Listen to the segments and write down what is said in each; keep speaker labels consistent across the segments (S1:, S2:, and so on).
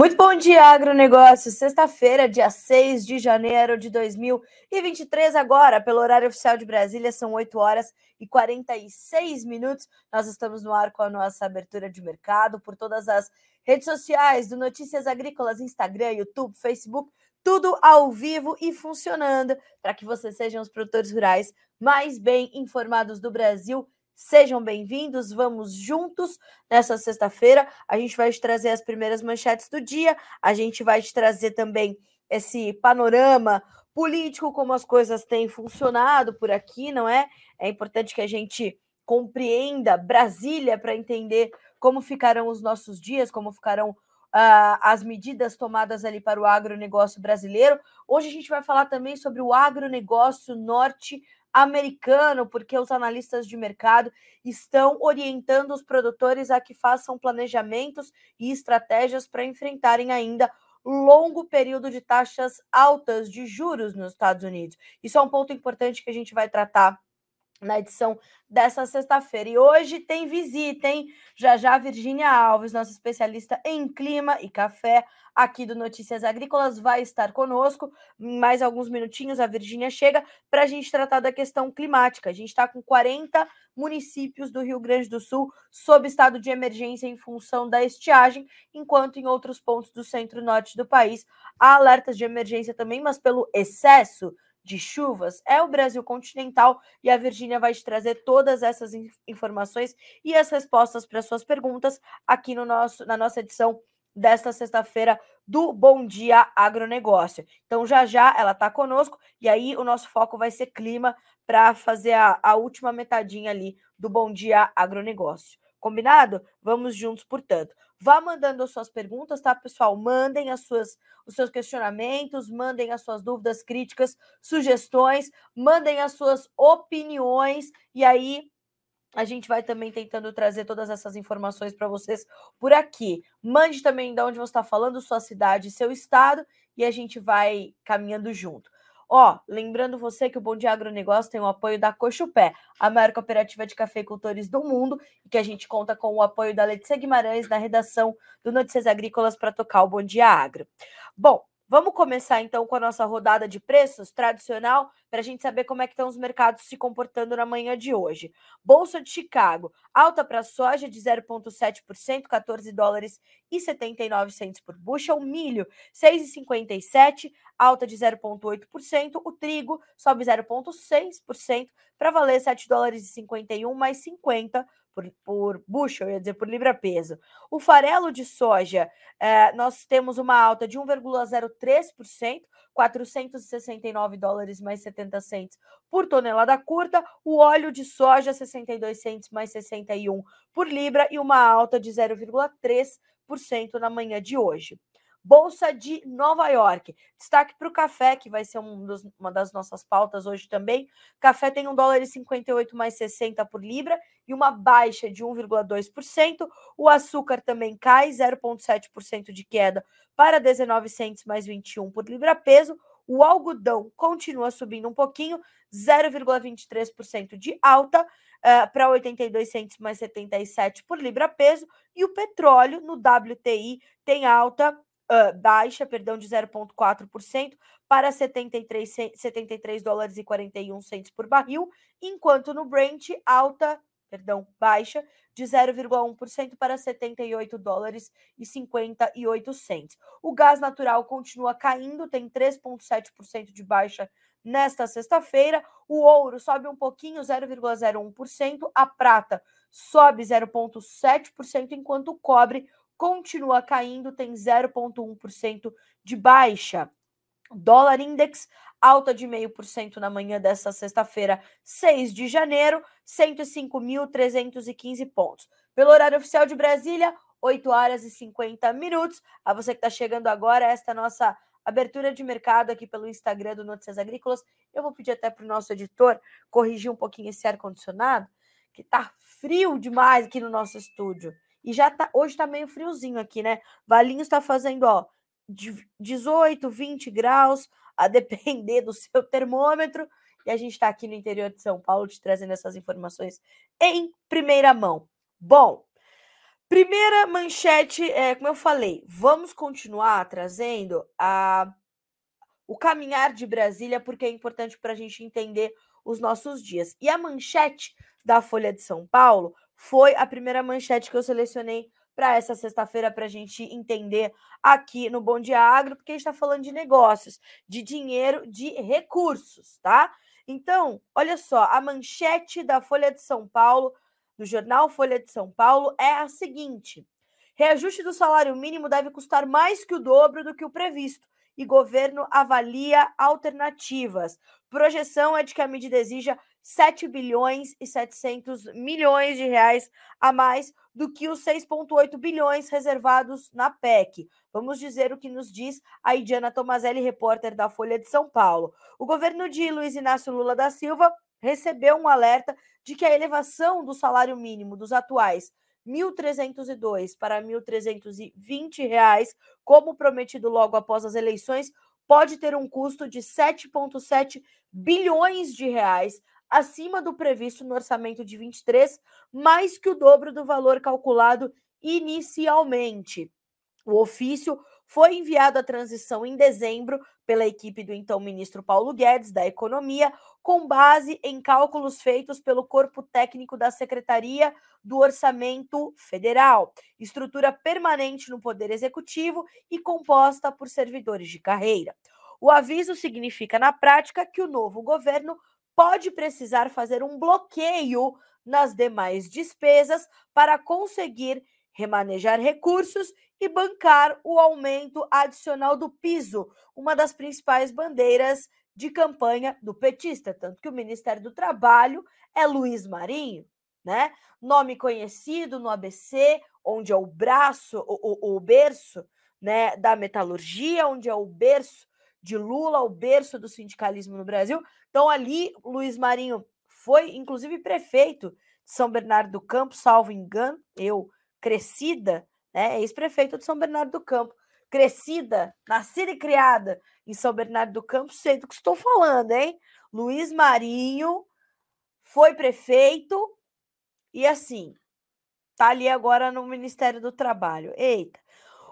S1: Muito bom dia, agronegócio. Sexta-feira, dia 6 de janeiro de 2023, agora, pelo horário oficial de Brasília, são 8 horas e 46 minutos. Nós estamos no ar com a nossa abertura de mercado por todas as redes sociais do Notícias Agrícolas, Instagram, YouTube, Facebook, tudo ao vivo e funcionando para que vocês sejam os produtores rurais mais bem informados do Brasil Sejam bem-vindos, vamos juntos nessa sexta-feira. A gente vai te trazer as primeiras manchetes do dia, a gente vai te trazer também esse panorama político, como as coisas têm funcionado por aqui, não é? É importante que a gente compreenda Brasília para entender como ficarão os nossos dias, como ficarão Uh, as medidas tomadas ali para o agronegócio brasileiro. Hoje a gente vai falar também sobre o agronegócio norte americano, porque os analistas de mercado estão orientando os produtores a que façam planejamentos e estratégias para enfrentarem ainda longo período de taxas altas de juros nos Estados Unidos. Isso é um ponto importante que a gente vai tratar na edição dessa sexta-feira. E hoje tem visita, hein? Já já Virgínia Alves, nossa especialista em clima e café aqui do Notícias Agrícolas, vai estar conosco. Mais alguns minutinhos a Virgínia chega para a gente tratar da questão climática. A gente está com 40 municípios do Rio Grande do Sul sob estado de emergência em função da estiagem, enquanto em outros pontos do centro-norte do país há alertas de emergência também, mas pelo excesso de chuvas é o Brasil continental e a Virgínia vai te trazer todas essas informações e as respostas para suas perguntas aqui no nosso na nossa edição desta sexta-feira do Bom Dia Agronegócio. Então já já ela está conosco e aí o nosso foco vai ser clima para fazer a, a última metadinha ali do Bom Dia Agronegócio. Combinado? Vamos juntos, portanto. Vá mandando as suas perguntas, tá, pessoal? Mandem as suas, os seus questionamentos, mandem as suas dúvidas, críticas, sugestões, mandem as suas opiniões, e aí a gente vai também tentando trazer todas essas informações para vocês por aqui. Mande também de onde você está falando, sua cidade, seu estado, e a gente vai caminhando junto. Ó, lembrando você que o Bom Dia Agronegócio tem o apoio da Cochupé, a maior cooperativa de cafeicultores do mundo, e que a gente conta com o apoio da Letícia Guimarães na redação do Notícias Agrícolas para tocar o Bom Dia Agro. Bom, Vamos começar então com a nossa rodada de preços tradicional para a gente saber como é que estão os mercados se comportando na manhã de hoje. Bolsa de Chicago, alta para soja de 0,7%, 14 dólares 79 centos por bushel. Milho, 6,57, alta de 0,8%. O trigo sobe 0,6% para valer 7 dólares e 51 mais 50 por, por bushel, ia dizer, por libra-peso. O farelo de soja, eh, nós temos uma alta de 1,03%, 469 dólares mais 70 centos por tonelada curta. O óleo de soja, 62 centos mais 61 por libra e uma alta de 0,3% na manhã de hoje. Bolsa de Nova York. Destaque para o café, que vai ser um dos, uma das nossas pautas hoje também. Café tem 1 dólar e 58 mais 60 por libra e uma baixa de 1,2%. O açúcar também cai, 0,7% de queda para 19 centos mais 21 por libra peso. O algodão continua subindo um pouquinho, 0,23% de alta uh, para 82 centos mais 77 por libra peso. E o petróleo no WTI tem alta uh, baixa, perdão, de 0,4% para 73, 73 dólares e 41 centos por barril, enquanto no Brent alta, perdão, baixa de 0,1% para 78 dólares e 58 centos. O gás natural continua caindo, tem 3,7% de baixa nesta sexta-feira. O ouro sobe um pouquinho, 0,01%. A prata sobe 0,7%, enquanto o cobre continua caindo, tem 0,1% de baixa. Dólar index alta de 0,5% na manhã dessa sexta-feira, 6 de janeiro, 105.315 pontos. Pelo horário oficial de Brasília, 8 horas e 50 minutos. A você que está chegando agora, esta é nossa abertura de mercado aqui pelo Instagram do Notícias Agrícolas. Eu vou pedir até para o nosso editor corrigir um pouquinho esse ar-condicionado, que está frio demais aqui no nosso estúdio. E já tá, hoje tá meio friozinho aqui, né? Valinhos está fazendo, ó, 18, 20 graus, a depender do seu termômetro. E a gente está aqui no interior de São Paulo te trazendo essas informações em primeira mão. Bom, Primeira manchete, é, como eu falei, vamos continuar trazendo a, o caminhar de Brasília, porque é importante para a gente entender os nossos dias. E a manchete da Folha de São Paulo foi a primeira manchete que eu selecionei para essa sexta-feira para a gente entender aqui no Bom Dia Agro, porque a gente está falando de negócios, de dinheiro, de recursos, tá? Então, olha só, a manchete da Folha de São Paulo, do jornal Folha de São Paulo, é a seguinte: reajuste do salário mínimo deve custar mais que o dobro do que o previsto e governo avalia alternativas. Projeção é de que a medida exija 7 bilhões e 700 milhões de reais a mais do que os 6,8 bilhões reservados na PEC. Vamos dizer o que nos diz a Idiana Tomazelli, repórter da Folha de São Paulo. O governo de Luiz Inácio Lula da Silva recebeu um alerta de que a elevação do salário mínimo dos atuais 1.302 para R$ 1.320, como prometido logo após as eleições, pode ter um custo de 7,7 bilhões de reais, acima do previsto no orçamento de 23, mais que o dobro do valor calculado inicialmente. O ofício foi enviado à transição em dezembro pela equipe do então ministro Paulo Guedes, da Economia, com base em cálculos feitos pelo corpo técnico da Secretaria do Orçamento Federal, estrutura permanente no Poder Executivo e composta por servidores de carreira. O aviso significa, na prática, que o novo governo pode precisar fazer um bloqueio nas demais despesas para conseguir remanejar recursos e bancar o aumento adicional do piso, uma das principais bandeiras de campanha do petista, tanto que o Ministério do Trabalho é Luiz Marinho, né? Nome conhecido no ABC, onde é o braço, o, o, o berço, né, da metalurgia, onde é o berço de Lula, o berço do sindicalismo no Brasil. Então ali Luiz Marinho foi inclusive prefeito de São Bernardo do Campo, salvo engano, eu crescida né? Ex-prefeito de São Bernardo do Campo, crescida, nascida e criada em São Bernardo do Campo, sei do que estou falando, hein? Luiz Marinho foi prefeito e assim, tá ali agora no Ministério do Trabalho. Eita.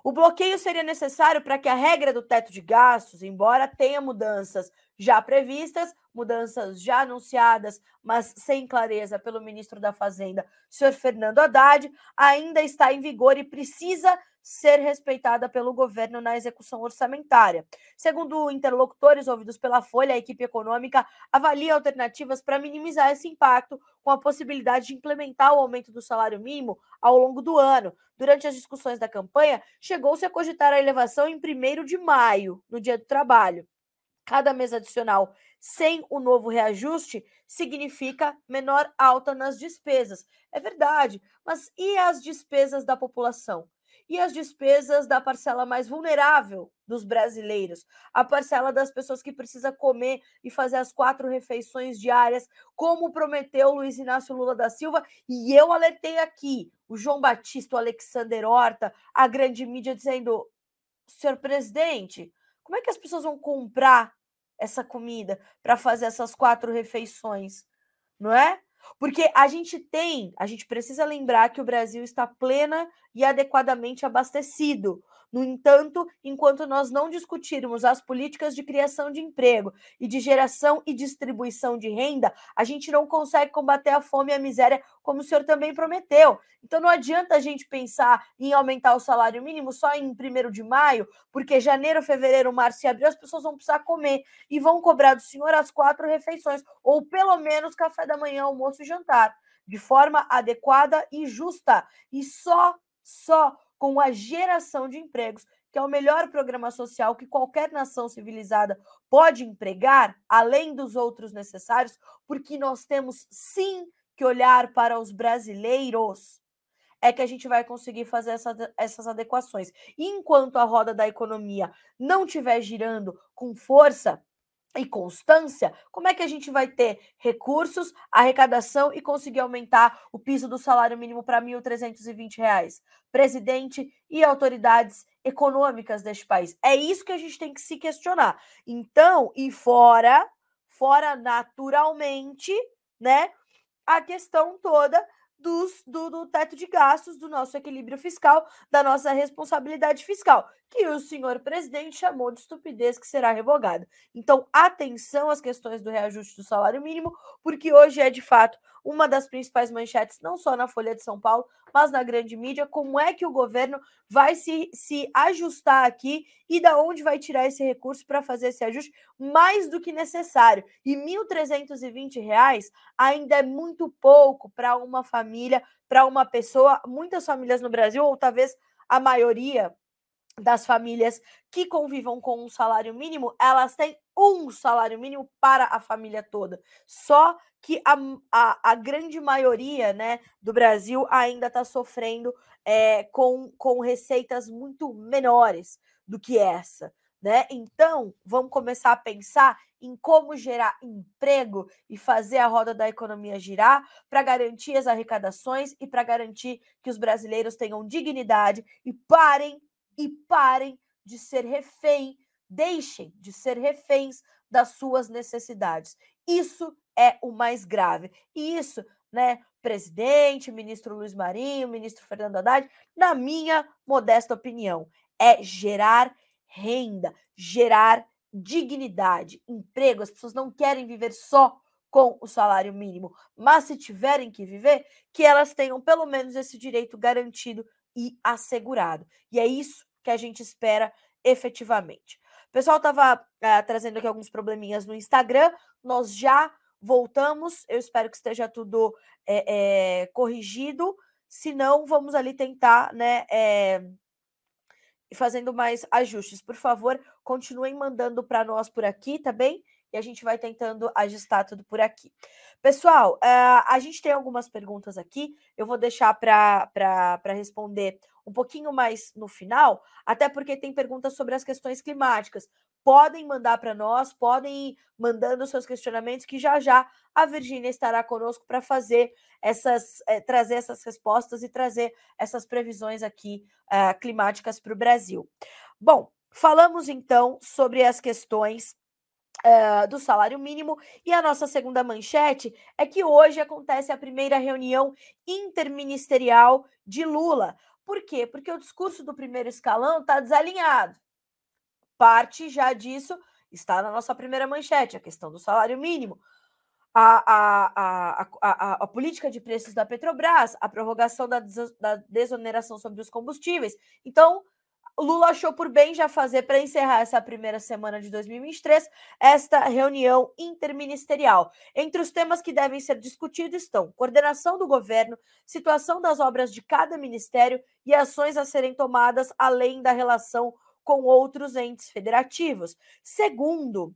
S1: O bloqueio seria necessário para que a regra do teto de gastos, embora tenha mudanças já previstas, mudanças já anunciadas, mas sem clareza pelo ministro da Fazenda, senhor Fernando Haddad, ainda está em vigor e precisa ser respeitada pelo governo na execução orçamentária. Segundo interlocutores ouvidos pela Folha, a equipe econômica avalia alternativas para minimizar esse impacto, com a possibilidade de implementar o aumento do salário mínimo ao longo do ano. Durante as discussões da campanha, chegou-se a cogitar a elevação em 1 de maio, no Dia do Trabalho. Cada mês adicional sem o novo reajuste significa menor alta nas despesas. É verdade, mas e as despesas da população? E as despesas da parcela mais vulnerável dos brasileiros? A parcela das pessoas que precisa comer e fazer as quatro refeições diárias, como prometeu Luiz Inácio Lula da Silva. E eu alertei aqui o João Batista, o Alexander Horta, a grande mídia, dizendo: senhor presidente, como é que as pessoas vão comprar essa comida para fazer essas quatro refeições, não é? Porque a gente tem, a gente precisa lembrar que o Brasil está plena e adequadamente abastecido. No entanto, enquanto nós não discutirmos as políticas de criação de emprego e de geração e distribuição de renda, a gente não consegue combater a fome e a miséria, como o senhor também prometeu. Então não adianta a gente pensar em aumentar o salário mínimo só em 1 de maio, porque janeiro, fevereiro, março e abril as pessoas vão precisar comer e vão cobrar do senhor as quatro refeições, ou pelo menos café da manhã, almoço e jantar, de forma adequada e justa. E só, só com a geração de empregos, que é o melhor programa social que qualquer nação civilizada pode empregar, além dos outros necessários, porque nós temos sim que olhar para os brasileiros. É que a gente vai conseguir fazer essa, essas adequações. E enquanto a roda da economia não estiver girando com força, e constância, como é que a gente vai ter recursos, arrecadação e conseguir aumentar o piso do salário mínimo para R$ 1.320? Presidente e autoridades econômicas deste país. É isso que a gente tem que se questionar. Então, e fora, fora naturalmente, né, a questão toda dos, do, do teto de gastos, do nosso equilíbrio fiscal, da nossa responsabilidade fiscal, que o senhor presidente chamou de estupidez que será revogada. Então, atenção às questões do reajuste do salário mínimo, porque hoje é de fato uma das principais manchetes, não só na Folha de São Paulo, mas na grande mídia, como é que o governo vai se, se ajustar aqui e da onde vai tirar esse recurso para fazer esse ajuste mais do que necessário. E R$ 1.320 ainda é muito pouco para uma família, para uma pessoa, muitas famílias no Brasil, ou talvez a maioria das famílias que convivam com um salário mínimo, elas têm um salário mínimo para a família toda. Só que a, a, a grande maioria né, do Brasil ainda está sofrendo é, com, com receitas muito menores do que essa. Né? Então, vamos começar a pensar em como gerar emprego e fazer a roda da economia girar para garantir as arrecadações e para garantir que os brasileiros tenham dignidade e parem e parem de ser refém, deixem de ser reféns das suas necessidades. Isso é o mais grave. E isso, né, presidente, ministro Luiz Marinho, ministro Fernando Haddad, na minha modesta opinião, é gerar renda, gerar dignidade, emprego. As pessoas não querem viver só com o salário mínimo, mas se tiverem que viver, que elas tenham pelo menos esse direito garantido e assegurado. E é isso que a gente espera efetivamente. O pessoal estava é, trazendo aqui alguns probleminhas no Instagram, nós já voltamos. Eu espero que esteja tudo é, é, corrigido. Se não, vamos ali tentar, né? É, fazendo mais ajustes. Por favor, continuem mandando para nós por aqui, tá bem? E a gente vai tentando ajustar tudo por aqui. Pessoal, uh, a gente tem algumas perguntas aqui. Eu vou deixar para responder um pouquinho mais no final, até porque tem perguntas sobre as questões climáticas. Podem mandar para nós, podem ir mandando seus questionamentos, que já já a Virgínia estará conosco para fazer essas, é, trazer essas respostas e trazer essas previsões aqui uh, climáticas para o Brasil. Bom, falamos então sobre as questões Uh, do salário mínimo. E a nossa segunda manchete é que hoje acontece a primeira reunião interministerial de Lula. Por quê? Porque o discurso do primeiro escalão está desalinhado. Parte já disso está na nossa primeira manchete, a questão do salário mínimo. A, a, a, a, a, política de preços da Petrobras, a prorrogação da, da desoneração sobre os combustíveis. Então, Lula achou por bem já fazer, para encerrar essa primeira semana de 2023, esta reunião interministerial. Entre os temas que devem ser discutidos estão coordenação do governo, situação das obras de cada ministério e ações a serem tomadas além da relação com outros entes federativos. Segundo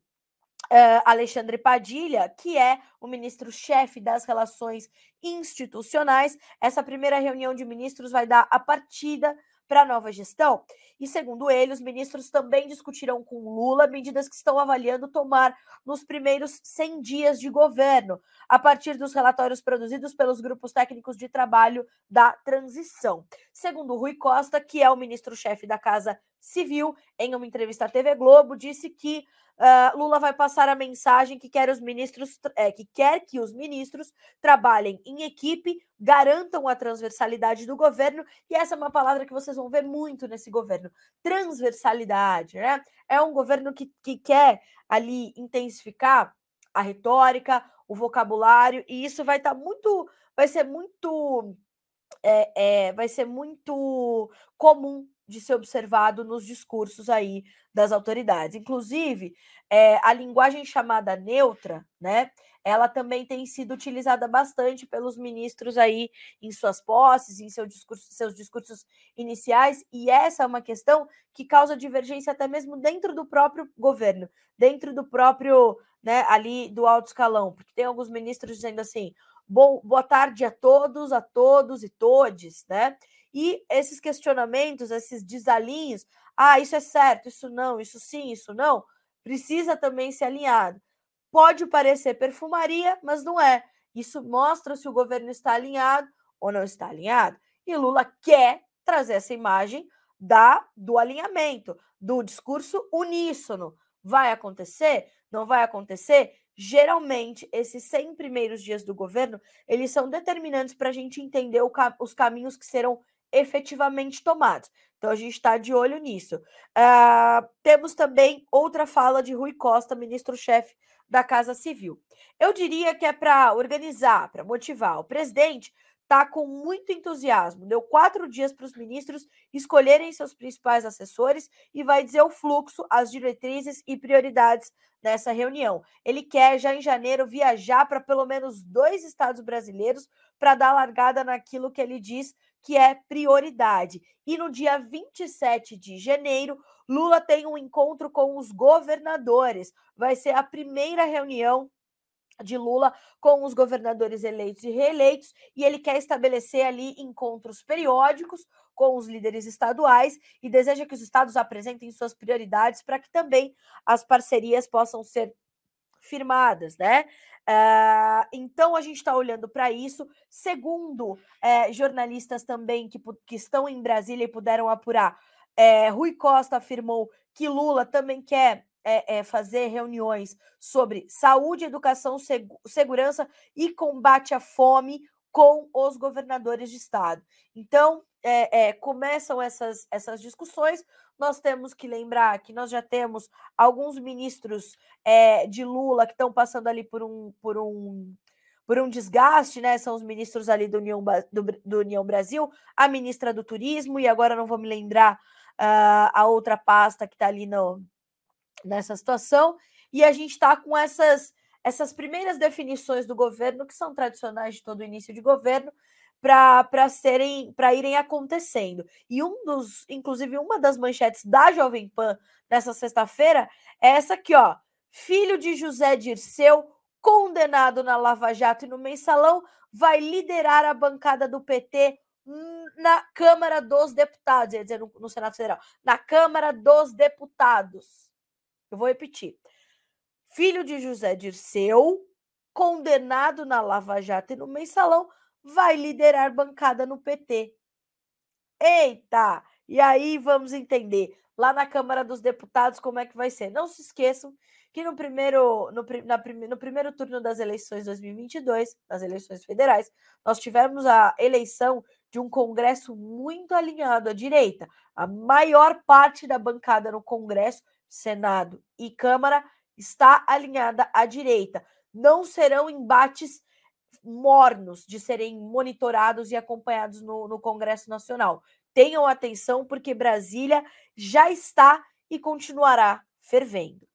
S1: Uh, Alexandre Padilha, que é o ministro-chefe das relações institucionais. Essa primeira reunião de ministros vai dar a partida para a nova gestão. E, segundo ele, os ministros também discutirão com Lula medidas que estão avaliando tomar nos primeiros 100 dias de governo, a partir dos relatórios produzidos pelos grupos técnicos de trabalho da transição. Segundo Rui Costa, que é o ministro-chefe da Casa Civil, em uma entrevista à TV Globo, disse que Uh, Lula vai passar a mensagem que quer os ministros é, que quer que os ministros trabalhem em equipe, garantam a transversalidade do governo, e essa é uma palavra que vocês vão ver muito nesse governo. Transversalidade, né? É um governo que, que quer ali intensificar a retórica, o vocabulário, e isso vai estar tá muito, vai ser muito. É, é, vai ser muito comum de ser observado nos discursos aí das autoridades. Inclusive, é, a linguagem chamada neutra, né? Ela também tem sido utilizada bastante pelos ministros aí em suas posses, em seu discurso, seus discursos iniciais, e essa é uma questão que causa divergência até mesmo dentro do próprio governo, dentro do próprio, né, ali do alto escalão, porque tem alguns ministros dizendo assim: Bom, boa tarde a todos, a todos e todes, né? E esses questionamentos, esses desalinhos, ah, isso é certo, isso não, isso sim, isso não, precisa também ser alinhado. Pode parecer perfumaria, mas não é. Isso mostra se o governo está alinhado ou não está alinhado. E Lula quer trazer essa imagem da do alinhamento, do discurso uníssono. Vai acontecer? Não vai acontecer? geralmente esses 100 primeiros dias do governo, eles são determinantes para a gente entender os caminhos que serão efetivamente tomados. Então a gente está de olho nisso. Uh, temos também outra fala de Rui Costa, ministro-chefe da Casa Civil. Eu diria que é para organizar, para motivar. O presidente está com muito entusiasmo. Deu quatro dias para os ministros escolherem seus principais assessores e vai dizer o fluxo, as diretrizes e prioridades dessa reunião. Ele quer, já em janeiro, viajar para pelo menos dois estados brasileiros para dar largada naquilo que ele diz que é prioridade. E no dia 27 de janeiro, Lula tem um encontro com os governadores. Vai ser a primeira reunião de Lula com os governadores eleitos e reeleitos, e ele quer estabelecer ali encontros periódicos com os líderes estaduais e deseja que os estados apresentem suas prioridades para que também as parcerias possam ser firmadas, né? Uh, então a gente está olhando para isso. Segundo uh, jornalistas também que, que estão em Brasília e puderam apurar, uh, Rui Costa afirmou que Lula também quer fazer reuniões sobre saúde, educação, seg segurança e combate à fome com os governadores de estado. Então, começam essas, essas discussões. Nós temos que lembrar que nós já temos alguns ministros é, de Lula que estão passando ali por um, por um por um desgaste, né? São os ministros ali do União, do, do União Brasil, a ministra do Turismo, e agora não vou me lembrar uh, a outra pasta que está ali no, nessa situação, e a gente está com essas, essas primeiras definições do governo, que são tradicionais de todo início de governo, para serem para irem acontecendo. E um dos, inclusive, uma das manchetes da Jovem Pan nessa sexta-feira é essa aqui, ó. Filho de José Dirceu, condenado na Lava Jato e no mensalão, vai liderar a bancada do PT na Câmara dos Deputados, ia dizer no, no Senado Federal, na Câmara dos Deputados. Eu vou repetir. Filho de José Dirceu, condenado na Lava Jato e no mensalão, vai liderar bancada no PT. Eita! E aí vamos entender lá na Câmara dos Deputados como é que vai ser. Não se esqueçam que no primeiro, no, na, no primeiro turno das eleições 2022, das eleições federais, nós tivemos a eleição de um Congresso muito alinhado à direita. A maior parte da bancada no Congresso Senado e Câmara está alinhada à direita. Não serão embates mornos de serem monitorados e acompanhados no, no Congresso Nacional. Tenham atenção, porque Brasília já está e continuará fervendo.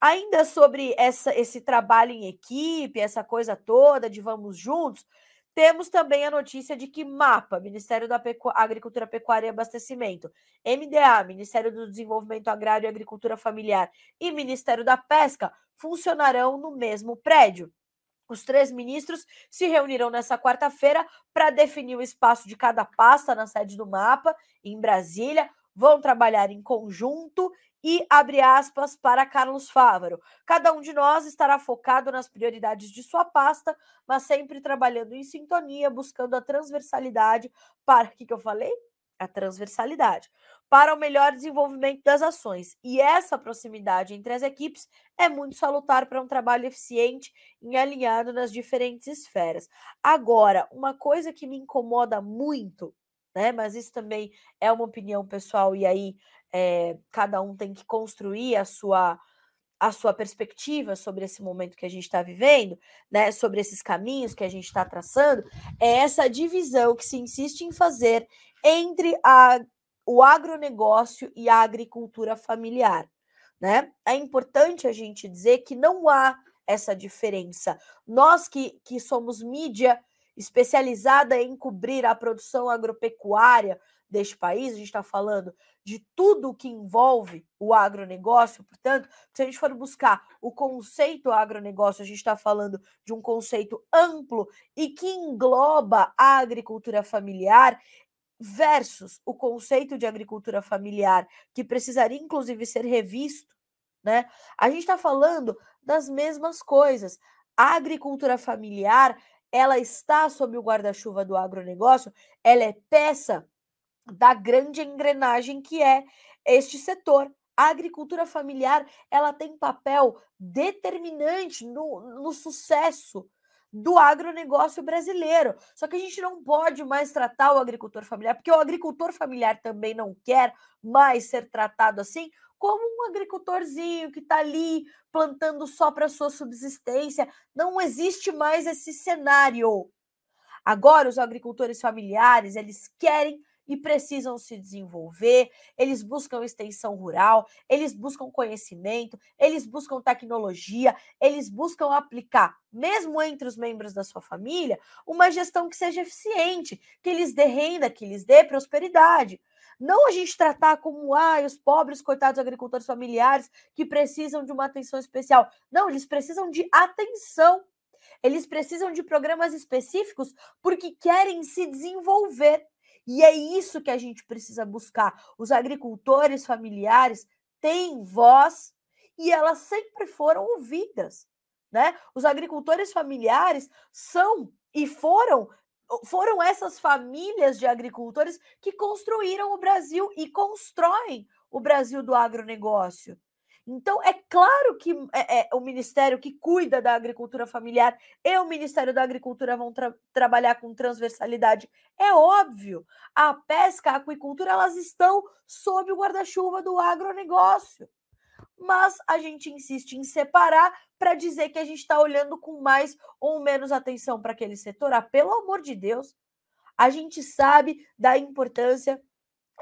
S1: Ainda sobre essa, esse trabalho em equipe, essa coisa toda de vamos juntos, temos também a notícia de que MAPA, Ministério da Pecu... Agricultura, Pecuária e Abastecimento, MDA, Ministério do Desenvolvimento Agrário e Agricultura Familiar, e Ministério da Pesca funcionarão no mesmo prédio. Os três ministros se reunirão nessa quarta-feira para definir o espaço de cada pasta na sede do MAPA, em Brasília. Vão trabalhar em conjunto e abre aspas para Carlos Fávaro. Cada um de nós estará focado nas prioridades de sua pasta, mas sempre trabalhando em sintonia, buscando a transversalidade para que, que eu falei? A transversalidade para o melhor desenvolvimento das ações. E essa proximidade entre as equipes é muito salutar para um trabalho eficiente e alinhado nas diferentes esferas. Agora, uma coisa que me incomoda muito, né? Mas isso também é uma opinião pessoal, e aí é, cada um tem que construir a sua a sua perspectiva sobre esse momento que a gente está vivendo, né, sobre esses caminhos que a gente está traçando, é essa divisão que se insiste em fazer entre a, o agronegócio e a agricultura familiar. Né? É importante a gente dizer que não há essa diferença. Nós que, que somos mídia especializada em cobrir a produção agropecuária deste país, a gente está falando de tudo que envolve o agronegócio, portanto, se a gente for buscar o conceito agronegócio, a gente está falando de um conceito amplo e que engloba a agricultura familiar versus o conceito de agricultura familiar, que precisaria inclusive ser revisto, né? A gente está falando das mesmas coisas. A agricultura familiar, ela está sob o guarda-chuva do agronegócio, ela é peça da grande engrenagem que é este setor A agricultura familiar ela tem papel determinante no, no sucesso do agronegócio brasileiro. Só que a gente não pode mais tratar o agricultor familiar, porque o agricultor familiar também não quer mais ser tratado assim como um agricultorzinho que está ali plantando só para sua subsistência. Não existe mais esse cenário. Agora, os agricultores familiares, eles querem e precisam se desenvolver, eles buscam extensão rural, eles buscam conhecimento, eles buscam tecnologia, eles buscam aplicar, mesmo entre os membros da sua família, uma gestão que seja eficiente, que lhes dê renda, que lhes dê prosperidade. Não a gente tratar como ah, os pobres, coitados agricultores familiares que precisam de uma atenção especial. Não, eles precisam de atenção. Eles precisam de programas específicos porque querem se desenvolver. E é isso que a gente precisa buscar. Os agricultores familiares têm voz e elas sempre foram ouvidas, né? Os agricultores familiares são e foram foram essas famílias de agricultores que construíram o Brasil e constroem o Brasil do agronegócio. Então, é claro que é, é, o Ministério que cuida da agricultura familiar e o Ministério da Agricultura vão tra trabalhar com transversalidade. É óbvio. A pesca, a aquicultura, elas estão sob o guarda-chuva do agronegócio. Mas a gente insiste em separar para dizer que a gente está olhando com mais ou menos atenção para aquele setor. Ah, pelo amor de Deus, a gente sabe da importância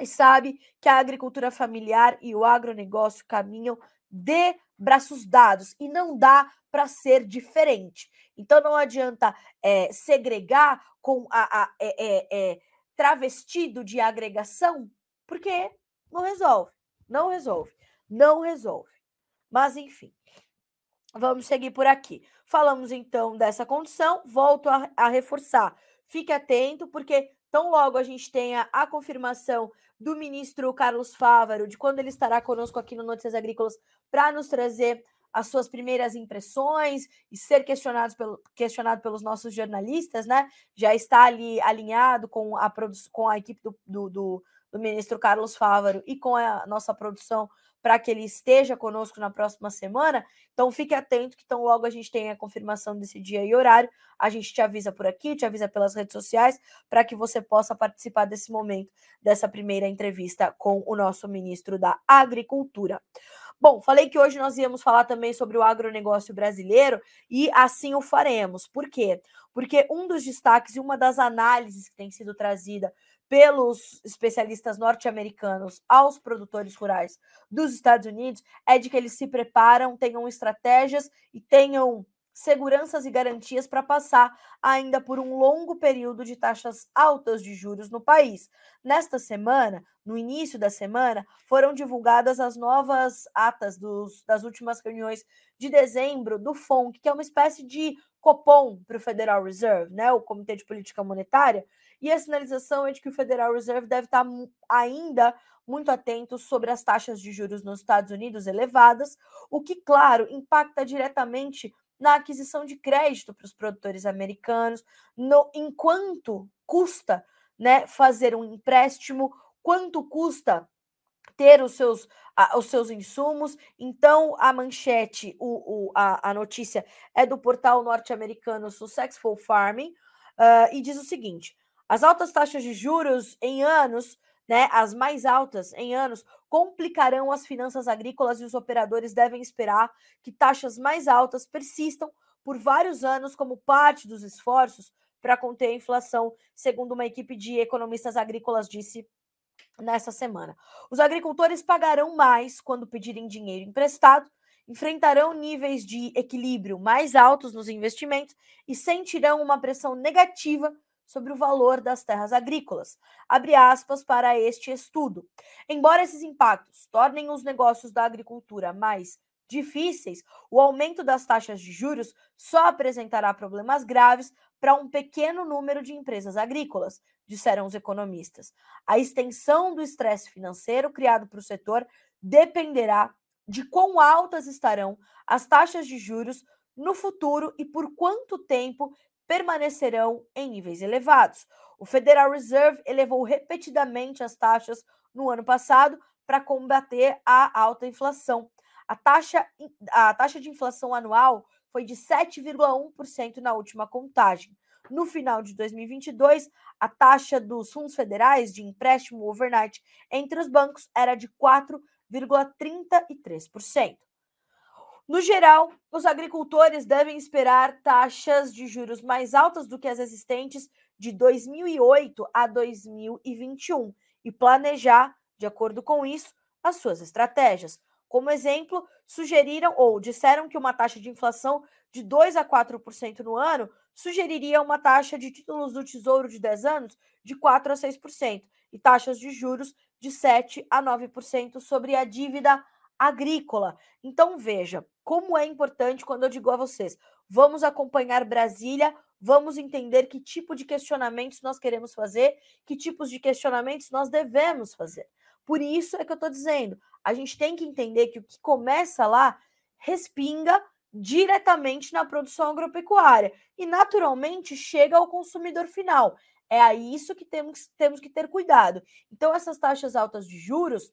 S1: e sabe que a agricultura familiar e o agronegócio caminham de braços dados e não dá para ser diferente. Então não adianta é, segregar com a, a é, é, travestido de agregação, porque não resolve, não resolve, não resolve. Mas enfim, vamos seguir por aqui. Falamos então dessa condição, volto a, a reforçar. Fique atento, porque Tão logo a gente tenha a confirmação do ministro Carlos Fávaro de quando ele estará conosco aqui no Notícias Agrícolas para nos trazer as suas primeiras impressões e ser questionados pelo, questionado pelos nossos jornalistas, né? Já está ali alinhado com a, com a equipe do, do, do, do ministro Carlos Fávaro e com a nossa produção para que ele esteja conosco na próxima semana. Então fique atento que tão logo a gente tenha a confirmação desse dia e horário, a gente te avisa por aqui, te avisa pelas redes sociais, para que você possa participar desse momento, dessa primeira entrevista com o nosso ministro da Agricultura. Bom, falei que hoje nós íamos falar também sobre o agronegócio brasileiro e assim o faremos. Por quê? Porque um dos destaques e uma das análises que tem sido trazida pelos especialistas norte-americanos aos produtores rurais dos Estados Unidos é de que eles se preparam, tenham estratégias e tenham seguranças e garantias para passar ainda por um longo período de taxas altas de juros no país. Nesta semana, no início da semana, foram divulgadas as novas atas dos, das últimas reuniões de dezembro do FONC, que é uma espécie de Copom para o Federal Reserve, né, o Comitê de Política Monetária, e a sinalização é de que o Federal Reserve deve estar ainda muito atento sobre as taxas de juros nos Estados Unidos elevadas, o que, claro, impacta diretamente na aquisição de crédito para os produtores americanos, no enquanto custa né, fazer um empréstimo, quanto custa ter os seus, a, os seus insumos. Então, a manchete, o, o, a, a notícia é do portal norte-americano Successful Farming uh, e diz o seguinte: as altas taxas de juros em anos né, as mais altas em anos, complicarão as finanças agrícolas e os operadores devem esperar que taxas mais altas persistam por vários anos como parte dos esforços para conter a inflação, segundo uma equipe de economistas agrícolas disse nessa semana. Os agricultores pagarão mais quando pedirem dinheiro emprestado, enfrentarão níveis de equilíbrio mais altos nos investimentos e sentirão uma pressão negativa sobre o valor das terras agrícolas. Abre aspas para este estudo. Embora esses impactos tornem os negócios da agricultura mais difíceis, o aumento das taxas de juros só apresentará problemas graves para um pequeno número de empresas agrícolas, disseram os economistas. A extensão do estresse financeiro criado para o setor dependerá de quão altas estarão as taxas de juros no futuro e por quanto tempo permanecerão em níveis elevados. O Federal Reserve elevou repetidamente as taxas no ano passado para combater a alta inflação. A taxa, a taxa de inflação anual foi de 7,1% na última contagem. No final de 2022, a taxa dos fundos federais de empréstimo overnight entre os bancos era de 4,33%. No geral, os agricultores devem esperar taxas de juros mais altas do que as existentes de 2008 a 2021 e planejar, de acordo com isso, as suas estratégias. Como exemplo, sugeriram ou disseram que uma taxa de inflação de 2 a 4% no ano sugeriria uma taxa de títulos do Tesouro de 10 anos de 4 a 6% e taxas de juros de 7 a 9% sobre a dívida agrícola. Então veja como é importante quando eu digo a vocês, vamos acompanhar Brasília, vamos entender que tipo de questionamentos nós queremos fazer, que tipos de questionamentos nós devemos fazer. Por isso é que eu estou dizendo, a gente tem que entender que o que começa lá respinga diretamente na produção agropecuária e naturalmente chega ao consumidor final. É a isso que temos, temos que ter cuidado. Então, essas taxas altas de juros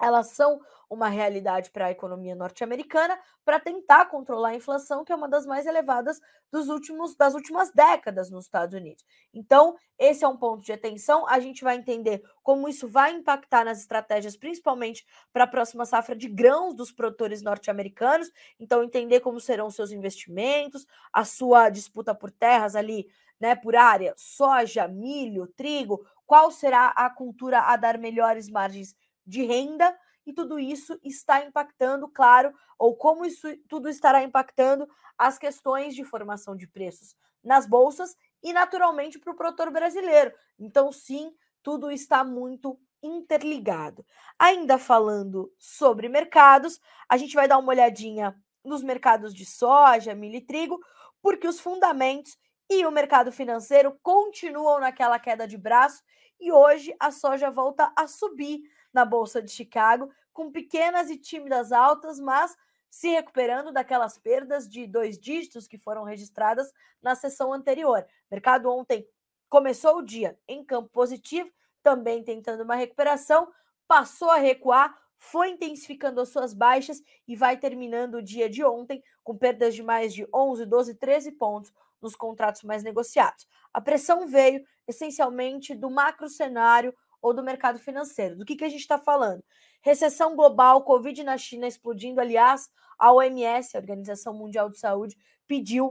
S1: elas são uma realidade para a economia norte-americana para tentar controlar a inflação, que é uma das mais elevadas dos últimos, das últimas décadas nos Estados Unidos. Então, esse é um ponto de atenção. A gente vai entender como isso vai impactar nas estratégias, principalmente para a próxima safra de grãos dos produtores norte-americanos. Então, entender como serão seus investimentos, a sua disputa por terras ali, né, por área, soja, milho, trigo, qual será a cultura a dar melhores margens de renda, e tudo isso está impactando, claro, ou como isso tudo estará impactando as questões de formação de preços nas bolsas e, naturalmente, para o produtor brasileiro. Então, sim, tudo está muito interligado. Ainda falando sobre mercados, a gente vai dar uma olhadinha nos mercados de soja, milho e trigo, porque os fundamentos e o mercado financeiro continuam naquela queda de braço e hoje a soja volta a subir na Bolsa de Chicago, com pequenas e tímidas altas, mas se recuperando daquelas perdas de dois dígitos que foram registradas na sessão anterior. Mercado ontem começou o dia em campo positivo, também tentando uma recuperação, passou a recuar, foi intensificando as suas baixas e vai terminando o dia de ontem com perdas de mais de 11, 12, 13 pontos nos contratos mais negociados. A pressão veio essencialmente do macro cenário ou do mercado financeiro. Do que, que a gente está falando? Recessão global, Covid na China explodindo. Aliás, a OMS, a Organização Mundial de Saúde, pediu,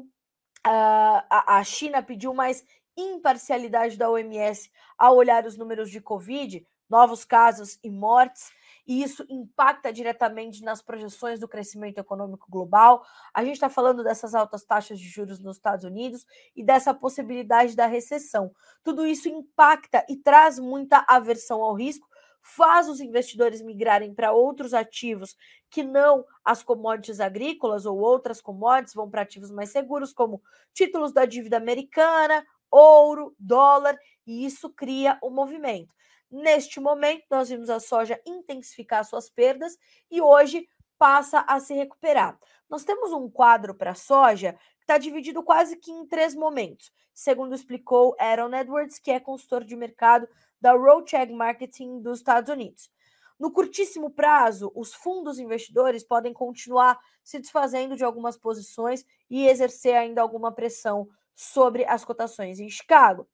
S1: uh, a, a China pediu mais imparcialidade da OMS ao olhar os números de Covid, novos casos e mortes e isso impacta diretamente nas projeções do crescimento econômico global. A gente está falando dessas altas taxas de juros nos Estados Unidos e dessa possibilidade da recessão. Tudo isso impacta e traz muita aversão ao risco, faz os investidores migrarem para outros ativos que não as commodities agrícolas ou outras commodities, vão para ativos mais seguros, como títulos da dívida americana, ouro, dólar, e isso cria o um movimento. Neste momento, nós vimos a soja intensificar suas perdas e hoje passa a se recuperar. Nós temos um quadro para a soja que está dividido quase que em três momentos, segundo explicou Aaron Edwards, que é consultor de mercado da Roadcheck Marketing dos Estados Unidos. No curtíssimo prazo, os fundos investidores podem continuar se desfazendo de algumas posições e exercer ainda alguma pressão sobre as cotações em Chicago.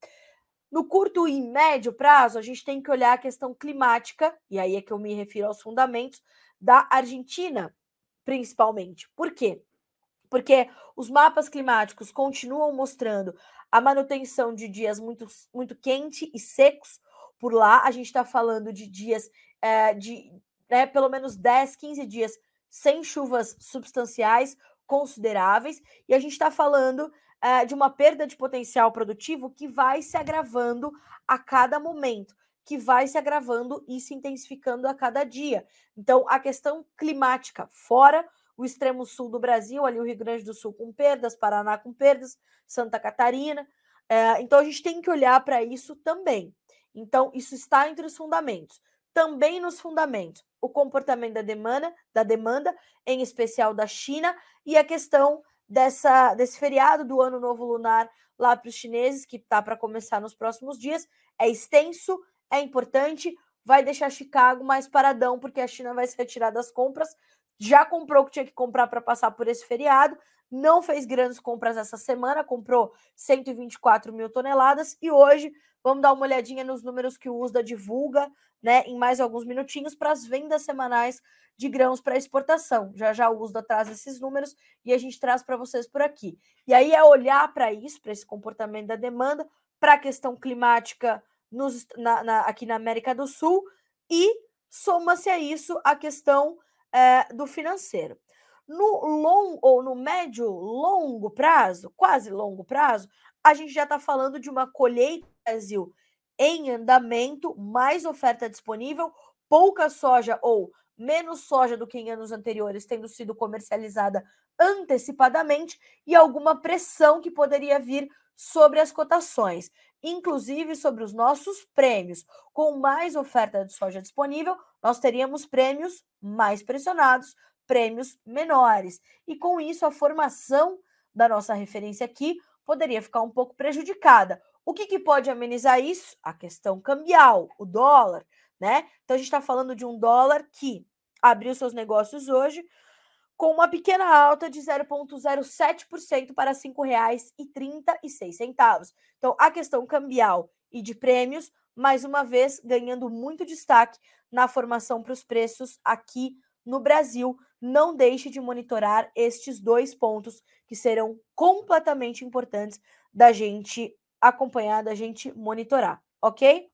S1: No curto e médio prazo, a gente tem que olhar a questão climática, e aí é que eu me refiro aos fundamentos da Argentina, principalmente. Por quê? Porque os mapas climáticos continuam mostrando a manutenção de dias muito, muito quentes e secos por lá. A gente está falando de dias é, de né, pelo menos 10, 15 dias sem chuvas substanciais consideráveis, e a gente está falando uh, de uma perda de potencial produtivo que vai se agravando a cada momento, que vai se agravando e se intensificando a cada dia. Então, a questão climática, fora o extremo sul do Brasil, ali o Rio Grande do Sul com perdas, Paraná com perdas, Santa Catarina. Uh, então, a gente tem que olhar para isso também. Então, isso está entre os fundamentos. Também nos fundamentos, o comportamento da demanda, da demanda, em especial da China, e a questão dessa, desse feriado do Ano Novo Lunar lá para os chineses, que está para começar nos próximos dias. É extenso, é importante, vai deixar Chicago mais paradão, porque a China vai se retirar das compras. Já comprou o que tinha que comprar para passar por esse feriado, não fez grandes compras essa semana, comprou 124 mil toneladas e hoje vamos dar uma olhadinha nos números que o USDA divulga, né, em mais alguns minutinhos para as vendas semanais de grãos para exportação. Já já o USDA traz esses números e a gente traz para vocês por aqui. E aí é olhar para isso, para esse comportamento da demanda, para a questão climática nos, na, na, aqui na América do Sul e soma-se a isso a questão é, do financeiro. No longo ou no médio longo prazo, quase longo prazo, a gente já está falando de uma colheita Brasil em andamento, mais oferta disponível, pouca soja ou menos soja do que em anos anteriores tendo sido comercializada antecipadamente e alguma pressão que poderia vir sobre as cotações, inclusive sobre os nossos prêmios. Com mais oferta de soja disponível, nós teríamos prêmios mais pressionados, prêmios menores. E com isso, a formação da nossa referência aqui poderia ficar um pouco prejudicada. O que, que pode amenizar isso? A questão cambial, o dólar, né? Então a gente está falando de um dólar que abriu seus negócios hoje com uma pequena alta de 0,07% para R$ 5,36. Então, a questão cambial e de prêmios, mais uma vez, ganhando muito destaque na formação para os preços aqui no Brasil. Não deixe de monitorar estes dois pontos que serão completamente importantes da gente acompanhar, da gente monitorar, ok?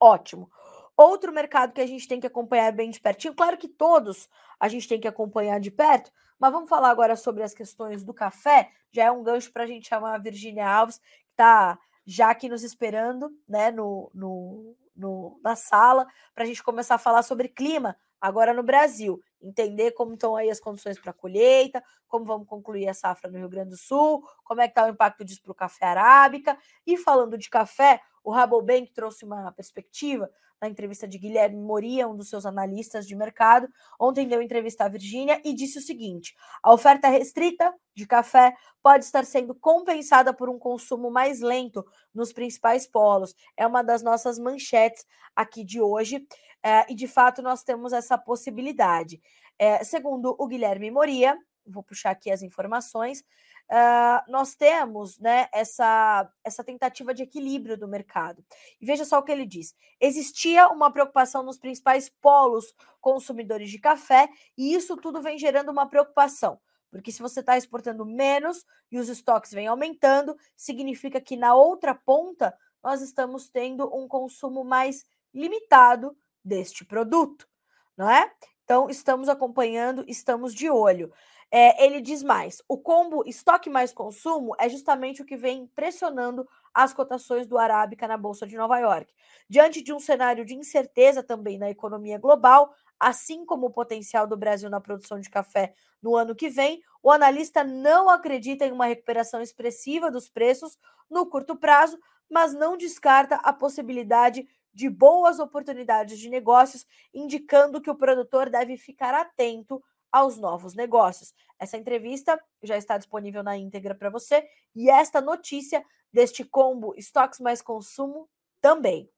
S1: Ótimo. Outro mercado que a gente tem que acompanhar bem de pertinho, claro que todos a gente tem que acompanhar de perto, mas vamos falar agora sobre as questões do café. Já é um gancho para a gente chamar a Virginia Alves, que está já aqui nos esperando, né, no, no, no na sala, para a gente começar a falar sobre clima agora no Brasil, entender como estão aí as condições para a colheita, como vamos concluir a safra no Rio Grande do Sul, como é que está o impacto disso para o café arábica. E falando de café, o Rabobank trouxe uma perspectiva na entrevista de Guilherme Moria, um dos seus analistas de mercado. Ontem deu entrevista à Virgínia e disse o seguinte: a oferta restrita de café pode estar sendo compensada por um consumo mais lento nos principais polos. É uma das nossas manchetes aqui de hoje. É, e de fato nós temos essa possibilidade. É, segundo o Guilherme Moria, vou puxar aqui as informações, uh, nós temos né, essa, essa tentativa de equilíbrio do mercado. E veja só o que ele diz: existia uma preocupação nos principais polos consumidores de café, e isso tudo vem gerando uma preocupação. Porque se você está exportando menos e os estoques vêm aumentando, significa que na outra ponta nós estamos tendo um consumo mais limitado deste produto, não é? Então, estamos acompanhando, estamos de olho. É, ele diz mais: o combo estoque mais consumo é justamente o que vem pressionando as cotações do Arábica na Bolsa de Nova York. Diante de um cenário de incerteza também na economia global, assim como o potencial do Brasil na produção de café no ano que vem, o analista não acredita em uma recuperação expressiva dos preços no curto prazo, mas não descarta a possibilidade de boas oportunidades de negócios, indicando que o produtor deve ficar atento aos novos negócios. Essa entrevista já está disponível na íntegra para você e esta notícia deste combo estoques mais consumo também.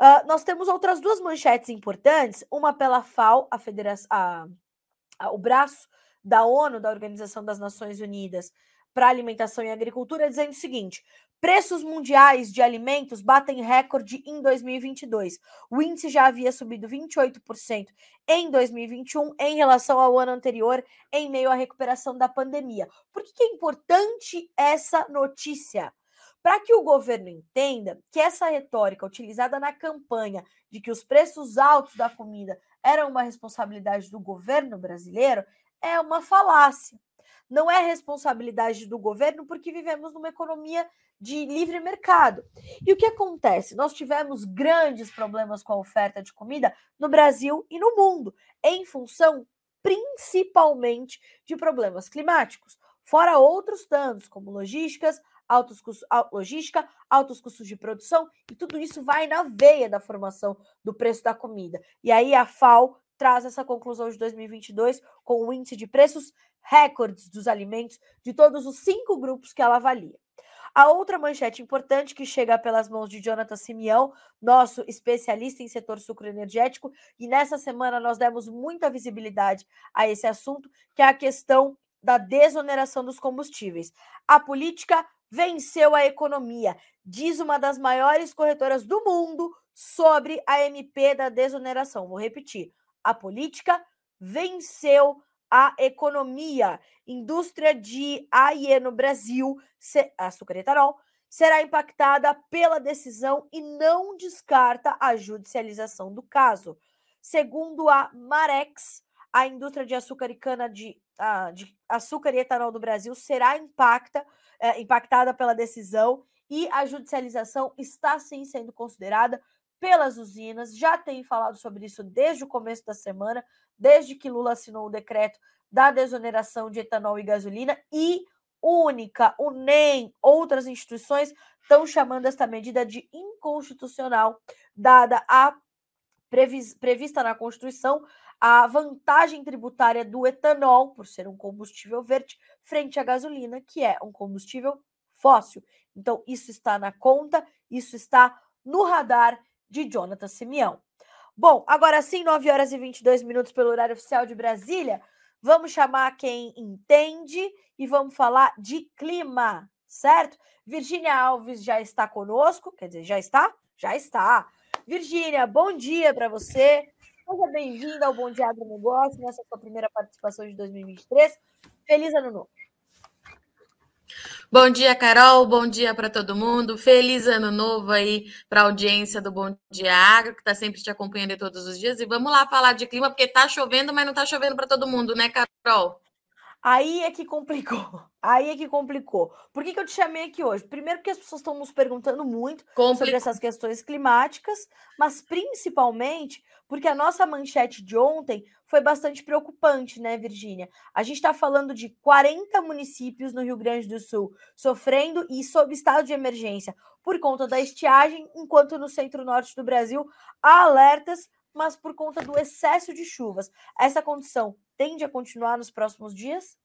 S1: Uh, nós temos outras duas manchetes importantes, uma pela FAO, a federação, a, a, o braço da ONU, da Organização das Nações Unidas para Alimentação e Agricultura, dizendo o seguinte: Preços mundiais de alimentos batem recorde em 2022. O índice já havia subido 28% em 2021 em relação ao ano anterior, em meio à recuperação da pandemia. Por que, é importante essa notícia? Para que o governo entenda que essa retórica utilizada na campanha de que os preços altos da comida eram uma responsabilidade do governo brasileiro é uma falácia não é responsabilidade do governo, porque vivemos numa economia de livre mercado. E o que acontece? Nós tivemos grandes problemas com a oferta de comida no Brasil e no mundo, em função principalmente de problemas climáticos, fora outros tantos, como logísticas, altos custos, logística, altos custos de produção, e tudo isso vai na veia da formação do preço da comida. E aí a FAO traz essa conclusão de 2022 com o índice de preços recordes dos alimentos de todos os cinco grupos que ela avalia. A outra manchete importante que chega pelas mãos de Jonathan Simeão, nosso especialista em setor sucroenergético, e nessa semana nós demos muita visibilidade a esse assunto, que é a questão da desoneração dos combustíveis. A política venceu a economia, diz uma das maiores corretoras do mundo sobre a MP da desoneração. Vou repetir: a política venceu a economia. Indústria de AIE no Brasil, açúcar e etanol, será impactada pela decisão e não descarta a judicialização do caso. Segundo a Marex, a indústria de açúcar e cana de, ah, de açúcar e etanol do Brasil será impacta, é, impactada pela decisão e a judicialização está sim sendo considerada pelas usinas. Já tem falado sobre isso desde o começo da semana, desde que Lula assinou o decreto da desoneração de etanol e gasolina e única, o NEM, outras instituições estão chamando esta medida de inconstitucional, dada a previs, prevista na Constituição a vantagem tributária do etanol, por ser um combustível verde, frente à gasolina, que é um combustível fóssil. Então, isso está na conta, isso está no radar de Jonathan Simeão. Bom, agora sim, 9 horas e 22 minutos pelo horário oficial de Brasília. Vamos chamar quem entende e vamos falar de clima, certo? Virgínia Alves já está conosco, quer dizer, já está? Já está. Virgínia, bom dia para você. Seja bem-vinda ao Bom Dia Agronegócio, nessa sua primeira participação de 2023. Feliz ano novo.
S2: Bom dia, Carol. Bom dia para todo mundo. Feliz ano novo aí para a audiência do Bom Dia Agro, que está sempre te acompanhando todos os dias. E vamos lá falar de clima, porque está chovendo, mas não está chovendo para todo mundo, né, Carol?
S1: Aí é que complicou. Aí é que complicou. Por que, que eu te chamei aqui hoje? Primeiro, porque as pessoas estão nos perguntando muito sobre essas questões climáticas, mas principalmente porque a nossa manchete de ontem foi bastante preocupante, né, Virgínia? A gente está falando de 40 municípios no Rio Grande do Sul sofrendo e sob estado de emergência por conta da estiagem, enquanto no centro-norte do Brasil há alertas mas por conta do excesso de chuvas. Essa condição tende a continuar nos próximos dias?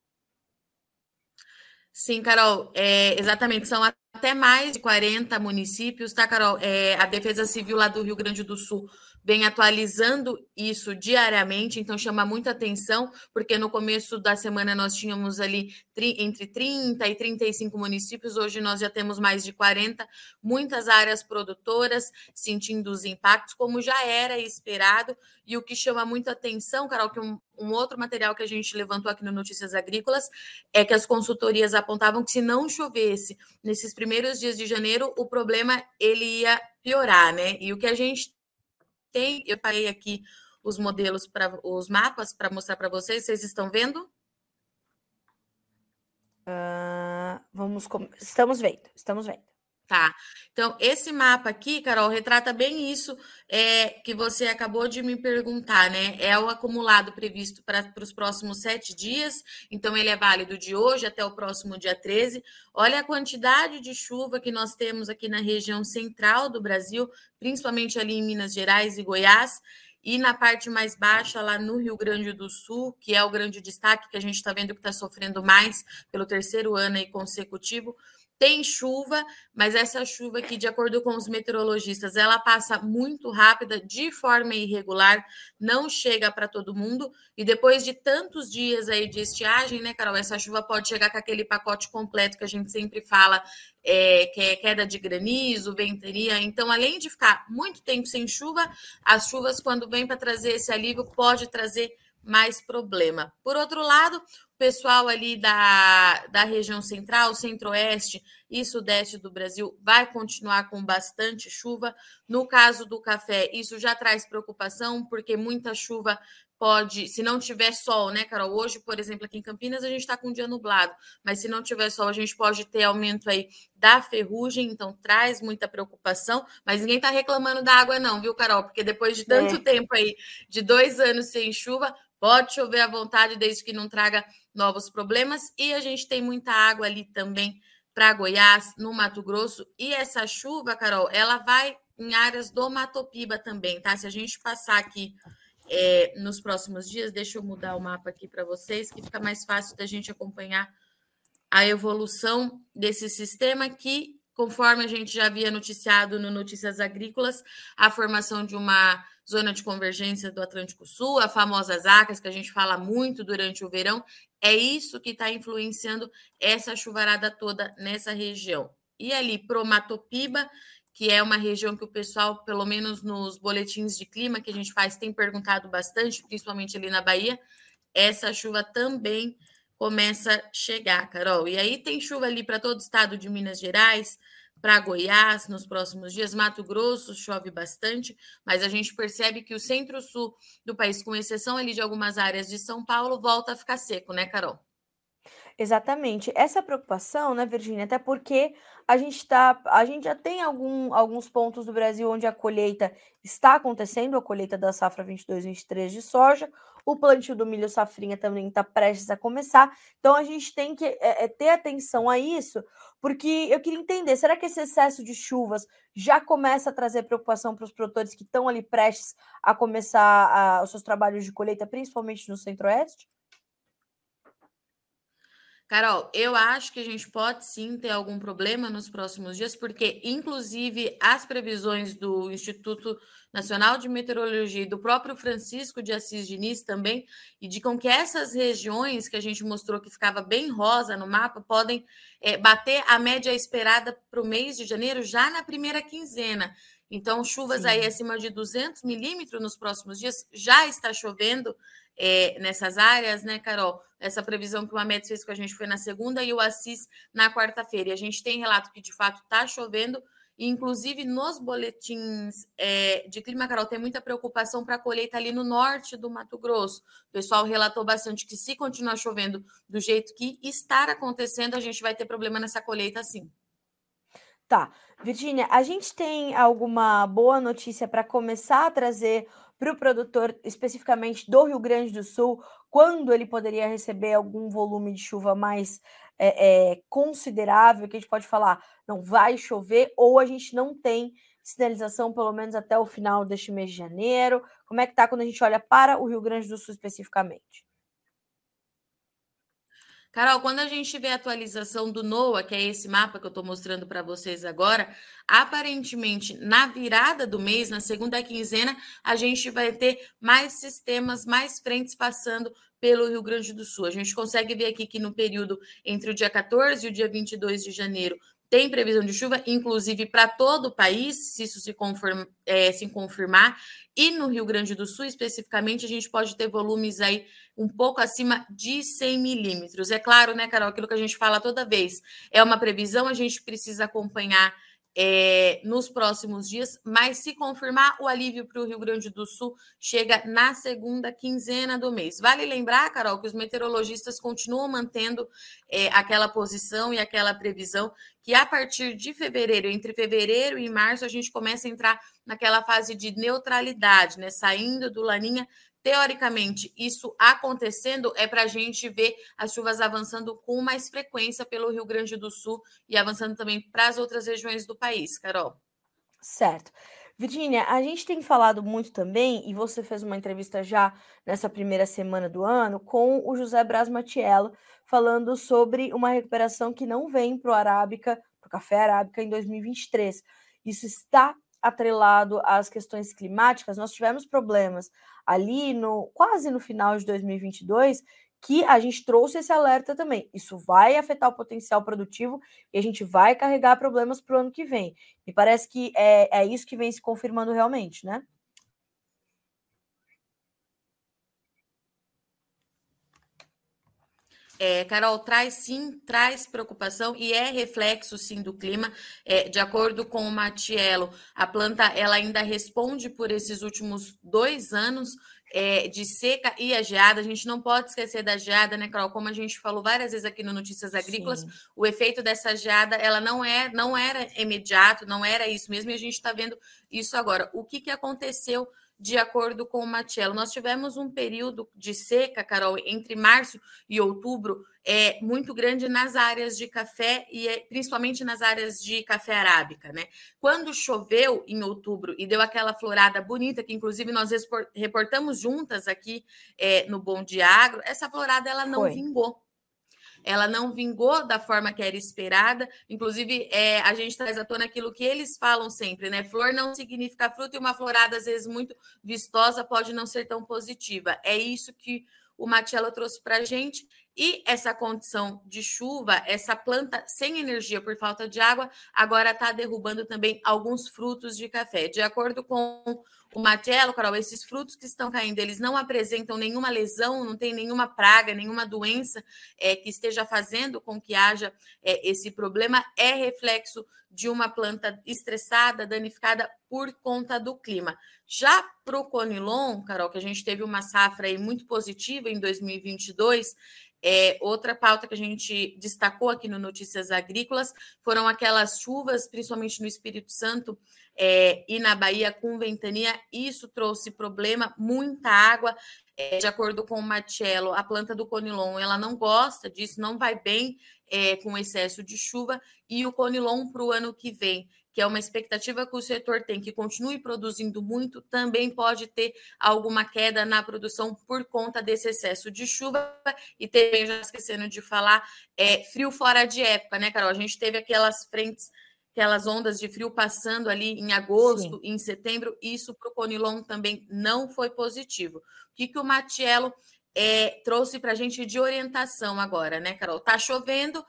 S2: Sim, Carol, é, exatamente. São até mais de 40 municípios, tá, Carol? É, a Defesa Civil lá do Rio Grande do Sul vem atualizando isso diariamente, então chama muita atenção, porque no começo da semana nós tínhamos ali entre 30 e 35 municípios, hoje nós já temos mais de 40, muitas áreas produtoras sentindo os impactos, como já era esperado, e o que chama muita atenção, Carol, que um, um outro material que a gente levantou aqui no Notícias Agrícolas é que as consultorias apontavam que se não chovesse nesses primeiros dias de janeiro, o problema ele ia piorar, né? E o que a gente tem, eu parei aqui os modelos para os mapas para mostrar para vocês. Vocês estão vendo?
S1: Uh, vamos, estamos vendo, estamos vendo.
S2: Tá. Então, esse mapa aqui, Carol, retrata bem isso é, que você acabou de me perguntar, né? É o acumulado previsto para os próximos sete dias, então ele é válido de hoje até o próximo dia 13. Olha a quantidade de chuva que nós temos aqui na região central do Brasil, principalmente ali em Minas Gerais e Goiás. E na parte mais baixa, lá no Rio Grande do Sul, que é o grande destaque que a gente está vendo que está sofrendo mais pelo terceiro ano aí consecutivo, tem chuva, mas essa chuva aqui, de acordo com os meteorologistas, ela passa muito rápida, de forma irregular, não chega para todo mundo. E depois de tantos dias aí de estiagem, né, Carol? Essa chuva pode chegar com aquele pacote completo que a gente sempre fala, é, que é queda de granizo, ventania. Então, além de ficar muito tempo sem chuva, as chuvas, quando vêm para trazer esse alívio, pode trazer mais problema. Por outro lado, pessoal ali da, da região central, centro-oeste e sudeste do Brasil vai continuar com bastante chuva. No caso do café, isso já traz preocupação, porque muita chuva pode, se não tiver sol, né, Carol? Hoje, por exemplo, aqui em Campinas, a gente está com um dia nublado, mas se não tiver sol, a gente pode ter aumento aí da ferrugem, então traz muita preocupação. Mas ninguém está reclamando da água, não, viu, Carol? Porque depois de tanto é. tempo aí, de dois anos sem chuva, pode chover à vontade, desde que não traga novos problemas. E a gente tem muita água ali também para Goiás, no Mato Grosso. E essa chuva, Carol, ela vai em áreas do Matopiba também, tá? Se a gente passar aqui é, nos próximos dias, deixa eu mudar o mapa aqui para vocês, que fica mais fácil da gente acompanhar a evolução desse sistema que, conforme a gente já havia noticiado no Notícias Agrícolas, a formação de uma zona de convergência do Atlântico Sul, a famosa ZACAS, que a gente fala muito durante o verão, é isso que está influenciando essa chuvarada toda nessa região. E ali, Promatopiba, que é uma região que o pessoal, pelo menos nos boletins de clima que a gente faz, tem perguntado bastante, principalmente ali na Bahia, essa chuva também começa a chegar, Carol. E aí tem chuva ali para todo o estado de Minas Gerais, para Goiás nos próximos dias. Mato Grosso chove bastante, mas a gente percebe que o centro-sul do país, com exceção ali de algumas áreas de São Paulo, volta a ficar seco, né, Carol?
S1: Exatamente. Essa preocupação, né, Virginia? Até porque a gente tá, a gente já tem algum, alguns pontos do Brasil onde a colheita está acontecendo, a colheita da safra 22-23 de soja, o plantio do milho safrinha também está prestes a começar. Então a gente tem que é, é, ter atenção a isso, porque eu queria entender, será que esse excesso de chuvas já começa a trazer preocupação para os produtores que estão ali prestes a começar a, os seus trabalhos de colheita, principalmente no Centro-Oeste?
S2: Carol, eu acho que a gente pode sim ter algum problema nos próximos dias, porque, inclusive, as previsões do Instituto Nacional de Meteorologia e do próprio Francisco de Assis Diniz também indicam que essas regiões que a gente mostrou que ficava bem rosa no mapa podem é, bater a média esperada para o mês de janeiro já na primeira quinzena. Então, chuvas Sim. aí acima de 200 milímetros nos próximos dias, já está chovendo é, nessas áreas, né, Carol? Essa previsão que o Amet fez com a gente foi na segunda e o Assis na quarta-feira. E a gente tem relato que de fato está chovendo, e inclusive nos boletins é, de clima, Carol, tem muita preocupação para a colheita ali no norte do Mato Grosso. O pessoal relatou bastante que se continuar chovendo do jeito que está acontecendo, a gente vai ter problema nessa colheita sim.
S1: Tá. Virgínia, a gente tem alguma boa notícia para começar a trazer para o produtor, especificamente do Rio Grande do Sul, quando ele poderia receber algum volume de chuva mais é, é, considerável, que a gente pode falar, não vai chover, ou a gente não tem sinalização, pelo menos até o final deste mês de janeiro? Como é que está quando a gente olha para o Rio Grande do Sul especificamente?
S2: Carol, quando a gente vê a atualização do NOAA, que é esse mapa que eu estou mostrando para vocês agora, aparentemente na virada do mês, na segunda quinzena, a gente vai ter mais sistemas, mais frentes passando pelo Rio Grande do Sul. A gente consegue ver aqui que no período entre o dia 14 e o dia 22 de janeiro tem previsão de chuva, inclusive para todo o país, se isso se, é, se confirmar. E no Rio Grande do Sul, especificamente, a gente pode ter volumes aí um pouco acima de 100 milímetros. É claro, né, Carol, aquilo que a gente fala toda vez. É uma previsão, a gente precisa acompanhar é, nos próximos dias, mas se confirmar, o alívio para o Rio Grande do Sul chega na segunda quinzena do mês. Vale lembrar, Carol, que os meteorologistas continuam mantendo é, aquela posição e aquela previsão que a partir de fevereiro, entre fevereiro e março, a gente começa a entrar naquela fase de neutralidade, né? Saindo do Laninha teoricamente, isso acontecendo é para a gente ver as chuvas avançando com mais frequência pelo Rio Grande do Sul e avançando também para as outras regiões do país, Carol.
S1: Certo. Virginia, a gente tem falado muito também, e você fez uma entrevista já nessa primeira semana do ano, com o José Bras Matiello, falando sobre uma recuperação que não vem para o Arábica, para o café Arábica em 2023. Isso está atrelado às questões climáticas, nós tivemos problemas ali no quase no final de 2022 que a gente trouxe esse alerta também. Isso vai afetar o potencial produtivo e a gente vai carregar problemas para o ano que vem. Me parece que é, é isso que vem se confirmando realmente, né?
S2: É, Carol, traz sim, traz preocupação e é reflexo sim do clima. É, de acordo com o Matiello, a planta ela ainda responde por esses últimos dois anos é, de seca e a geada. A gente não pode esquecer da geada, né, Carol? Como a gente falou várias vezes aqui no Notícias Agrícolas, sim. o efeito dessa geada ela não é, não era imediato, não era isso mesmo, e a gente está vendo isso agora. O que, que aconteceu? De acordo com o Matiello. Nós tivemos um período de seca, Carol, entre março e outubro, é muito grande nas áreas de café e é, principalmente nas áreas de café arábica, né? Quando choveu em outubro e deu aquela florada bonita, que inclusive nós reportamos juntas aqui é, no Bom Dia Agro, essa florada ela não Foi. vingou. Ela não vingou da forma que era esperada. Inclusive, é, a gente traz à tona aquilo que eles falam sempre, né? Flor não significa fruto e uma florada, às vezes, muito vistosa pode não ser tão positiva. É isso que o Matiello trouxe para a gente. E essa condição de chuva, essa planta sem energia por falta de água, agora está derrubando também alguns frutos de café. De acordo com o Matiello, Carol, esses frutos que estão caindo, eles não apresentam nenhuma lesão, não tem nenhuma praga, nenhuma doença é, que esteja fazendo com que haja é, esse problema. É reflexo de uma planta estressada, danificada por conta do clima. Já para o Conilon, Carol, que a gente teve uma safra aí muito positiva em 2022, é, outra pauta que a gente destacou aqui no Notícias Agrícolas foram aquelas chuvas, principalmente no Espírito Santo é, e na Bahia, com ventania. Isso trouxe problema, muita água. É, de acordo com o Marcello, a planta do Conilon ela não gosta disso, não vai bem é, com excesso de chuva. E o Conilon para o ano que vem que é uma expectativa que o setor tem, que continue produzindo muito, também pode ter alguma queda na produção por conta desse excesso de chuva. E também, já esquecendo de falar, é frio fora de época, né, Carol? A gente teve aquelas frentes, aquelas ondas de frio passando ali em agosto, Sim. em setembro, isso para o Conilon também não foi positivo. O que, que o Matiello é, trouxe para a gente de orientação agora, né, Carol? Tá chovendo,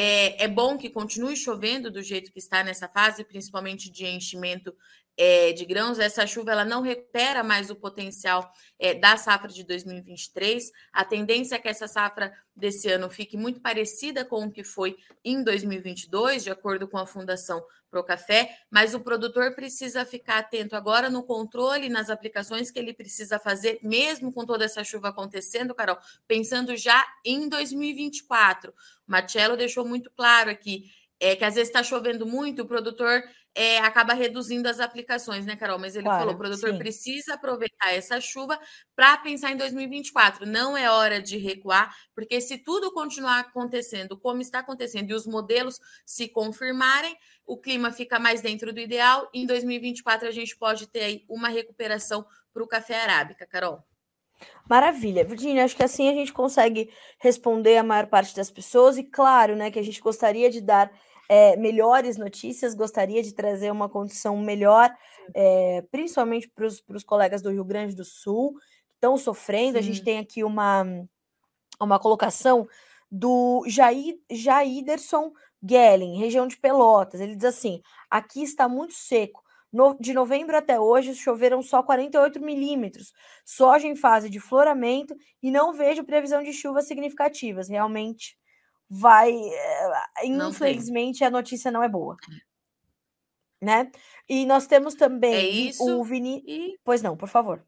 S2: é, é bom que continue chovendo do jeito que está nessa fase, principalmente de enchimento é, de grãos, essa chuva ela não recupera mais o potencial é, da safra de 2023. A tendência é que essa safra desse ano fique muito parecida com o que foi em 2022, de acordo com a Fundação Pro Café, mas o produtor precisa ficar atento agora no controle, nas aplicações que ele precisa fazer, mesmo com toda essa chuva acontecendo, Carol, pensando já em 2024. O Marcelo deixou muito claro aqui é que às vezes está chovendo muito, o produtor é, acaba reduzindo as aplicações, né, Carol? Mas ele claro, falou: o produtor sim. precisa aproveitar essa chuva para pensar em 2024. Não é hora de recuar, porque se tudo continuar acontecendo como está acontecendo e os modelos se confirmarem, o clima fica mais dentro do ideal. E em 2024 a gente pode ter aí uma recuperação para o café arábica, Carol.
S1: Maravilha, Virginia. Acho que assim a gente consegue responder a maior parte das pessoas, e claro, né, que a gente gostaria de dar é, melhores notícias, gostaria de trazer uma condição melhor, é, principalmente para os colegas do Rio Grande do Sul, que estão sofrendo. Sim. A gente tem aqui uma, uma colocação do Jair, Jaiderson Gelling, região de Pelotas. Ele diz assim: aqui está muito seco. No, de novembro até hoje, choveram só 48 milímetros. Soja em fase de floramento e não vejo previsão de chuvas significativas. Realmente vai. Eh, infelizmente, a notícia não é boa. Né? E nós temos é também é isso, o Vini. E... Pois não, por favor.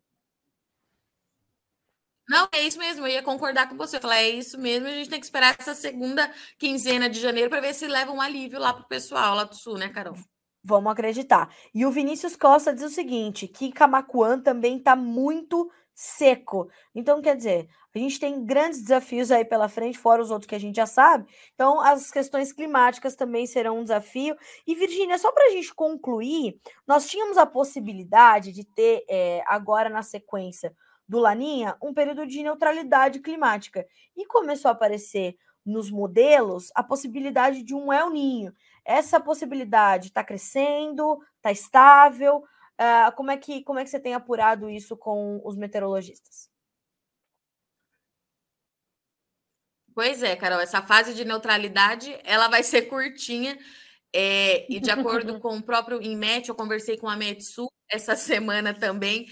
S2: Não, é isso mesmo, eu ia concordar com você. Falar, é isso mesmo, a gente tem que esperar essa segunda quinzena de janeiro para ver se leva um alívio lá para o pessoal lá do sul, né, Carol?
S1: Vamos acreditar. E o Vinícius Costa diz o seguinte: que Camacuã também está muito seco. Então, quer dizer, a gente tem grandes desafios aí pela frente, fora os outros que a gente já sabe. Então, as questões climáticas também serão um desafio. E, Virgínia, só para a gente concluir, nós tínhamos a possibilidade de ter é, agora na sequência do Laninha um período de neutralidade climática. E começou a aparecer nos modelos a possibilidade de um El Ninho. Essa possibilidade está crescendo, está estável. Uh, como, é que, como é que você tem apurado isso com os meteorologistas?
S2: Pois é, Carol, essa fase de neutralidade ela vai ser curtinha. É, e de acordo com o próprio INMET, eu conversei com a Metsu essa semana também.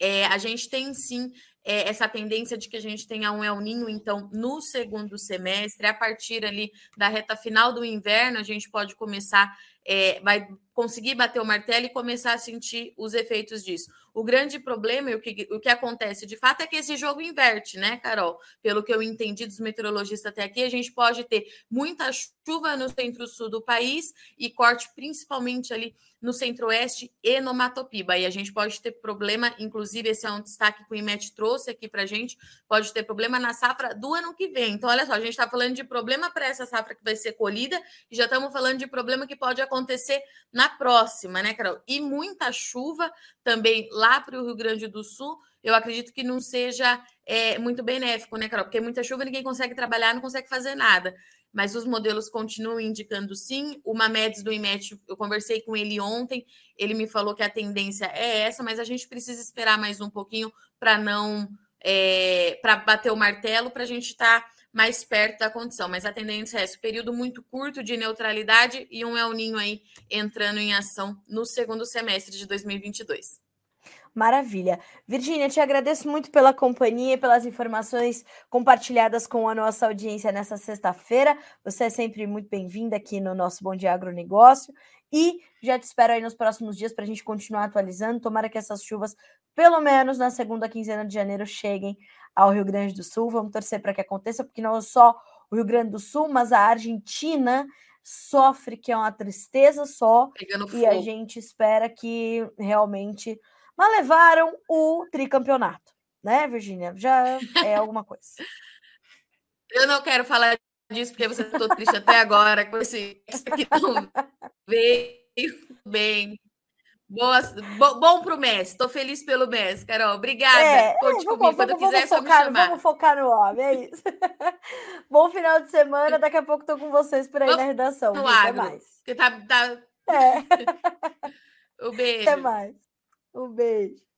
S2: É, a gente tem sim é, essa tendência de que a gente tenha um El Ninho, então, no segundo semestre, a partir ali da reta final do inverno, a gente pode começar é, vai conseguir bater o martelo e começar a sentir os efeitos disso. O grande problema e o que, o que acontece de fato é que esse jogo inverte, né, Carol? Pelo que eu entendi dos meteorologistas até aqui, a gente pode ter muita chuva no centro-sul do país e corte principalmente ali no centro-oeste e no Mato Piba. E a gente pode ter problema, inclusive, esse é um destaque que o IMET trouxe aqui para a gente, pode ter problema na safra do ano que vem. Então, olha só, a gente está falando de problema para essa safra que vai ser colhida e já estamos falando de problema que pode acontecer na próxima, né, Carol? E muita chuva também lá para o Rio Grande do Sul, eu acredito que não seja é, muito benéfico, né, Carol? Porque muita chuva, ninguém consegue trabalhar, não consegue fazer nada. Mas os modelos continuam indicando sim. O Mamedes do IMET, eu conversei com ele ontem, ele me falou que a tendência é essa, mas a gente precisa esperar mais um pouquinho para não. É, para bater o martelo, para a gente estar. Tá mais perto da condição, mas a tendência é esse período muito curto de neutralidade e um El Ninho aí entrando em ação no segundo semestre de 2022.
S1: Maravilha. Virgínia, te agradeço muito pela companhia e pelas informações compartilhadas com a nossa audiência nessa sexta-feira. Você é sempre muito bem-vinda aqui no nosso Bom Dia Agronegócio. E já te espero aí nos próximos dias para a gente continuar atualizando. Tomara que essas chuvas, pelo menos na segunda quinzena de janeiro, cheguem ao Rio Grande do Sul. Vamos torcer para que aconteça, porque não é só o Rio Grande do Sul, mas a Argentina sofre, que é uma tristeza só. Pegando e fogo. a gente espera que realmente. Mas levaram o tricampeonato, né, Virginia? Já é alguma coisa.
S2: Eu não quero falar disso porque você ficou triste até agora com esse, aqui não veio bem. Boa, bo, bom pro Messi. Estou feliz pelo Messi, Carol. Obrigada. É, Conte
S1: comigo. Quando vamos, quiser, vamos focar, só me chamar. Vamos focar no homem, é isso. bom final de semana. Daqui a pouco estou com vocês por aí vamos na redação. No
S2: Até mais. Porque tá, tá... É. o beijo.
S1: Até mais. Um beijo.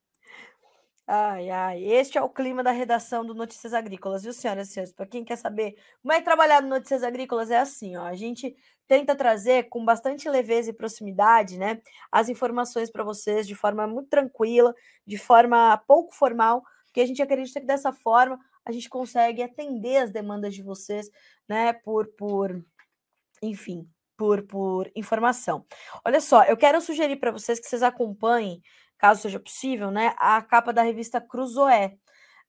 S1: Ai, ai, este é o clima da redação do Notícias Agrícolas, viu, senhoras e senhores? Para quem quer saber como é trabalhar no Notícias Agrícolas, é assim, ó, a gente tenta trazer com bastante leveza e proximidade, né, as informações para vocês de forma muito tranquila, de forma pouco formal, porque a gente acredita que dessa forma a gente consegue atender as demandas de vocês, né, por, por enfim, por, por informação. Olha só, eu quero sugerir para vocês que vocês acompanhem caso seja possível, né, a capa da revista Cruzoé.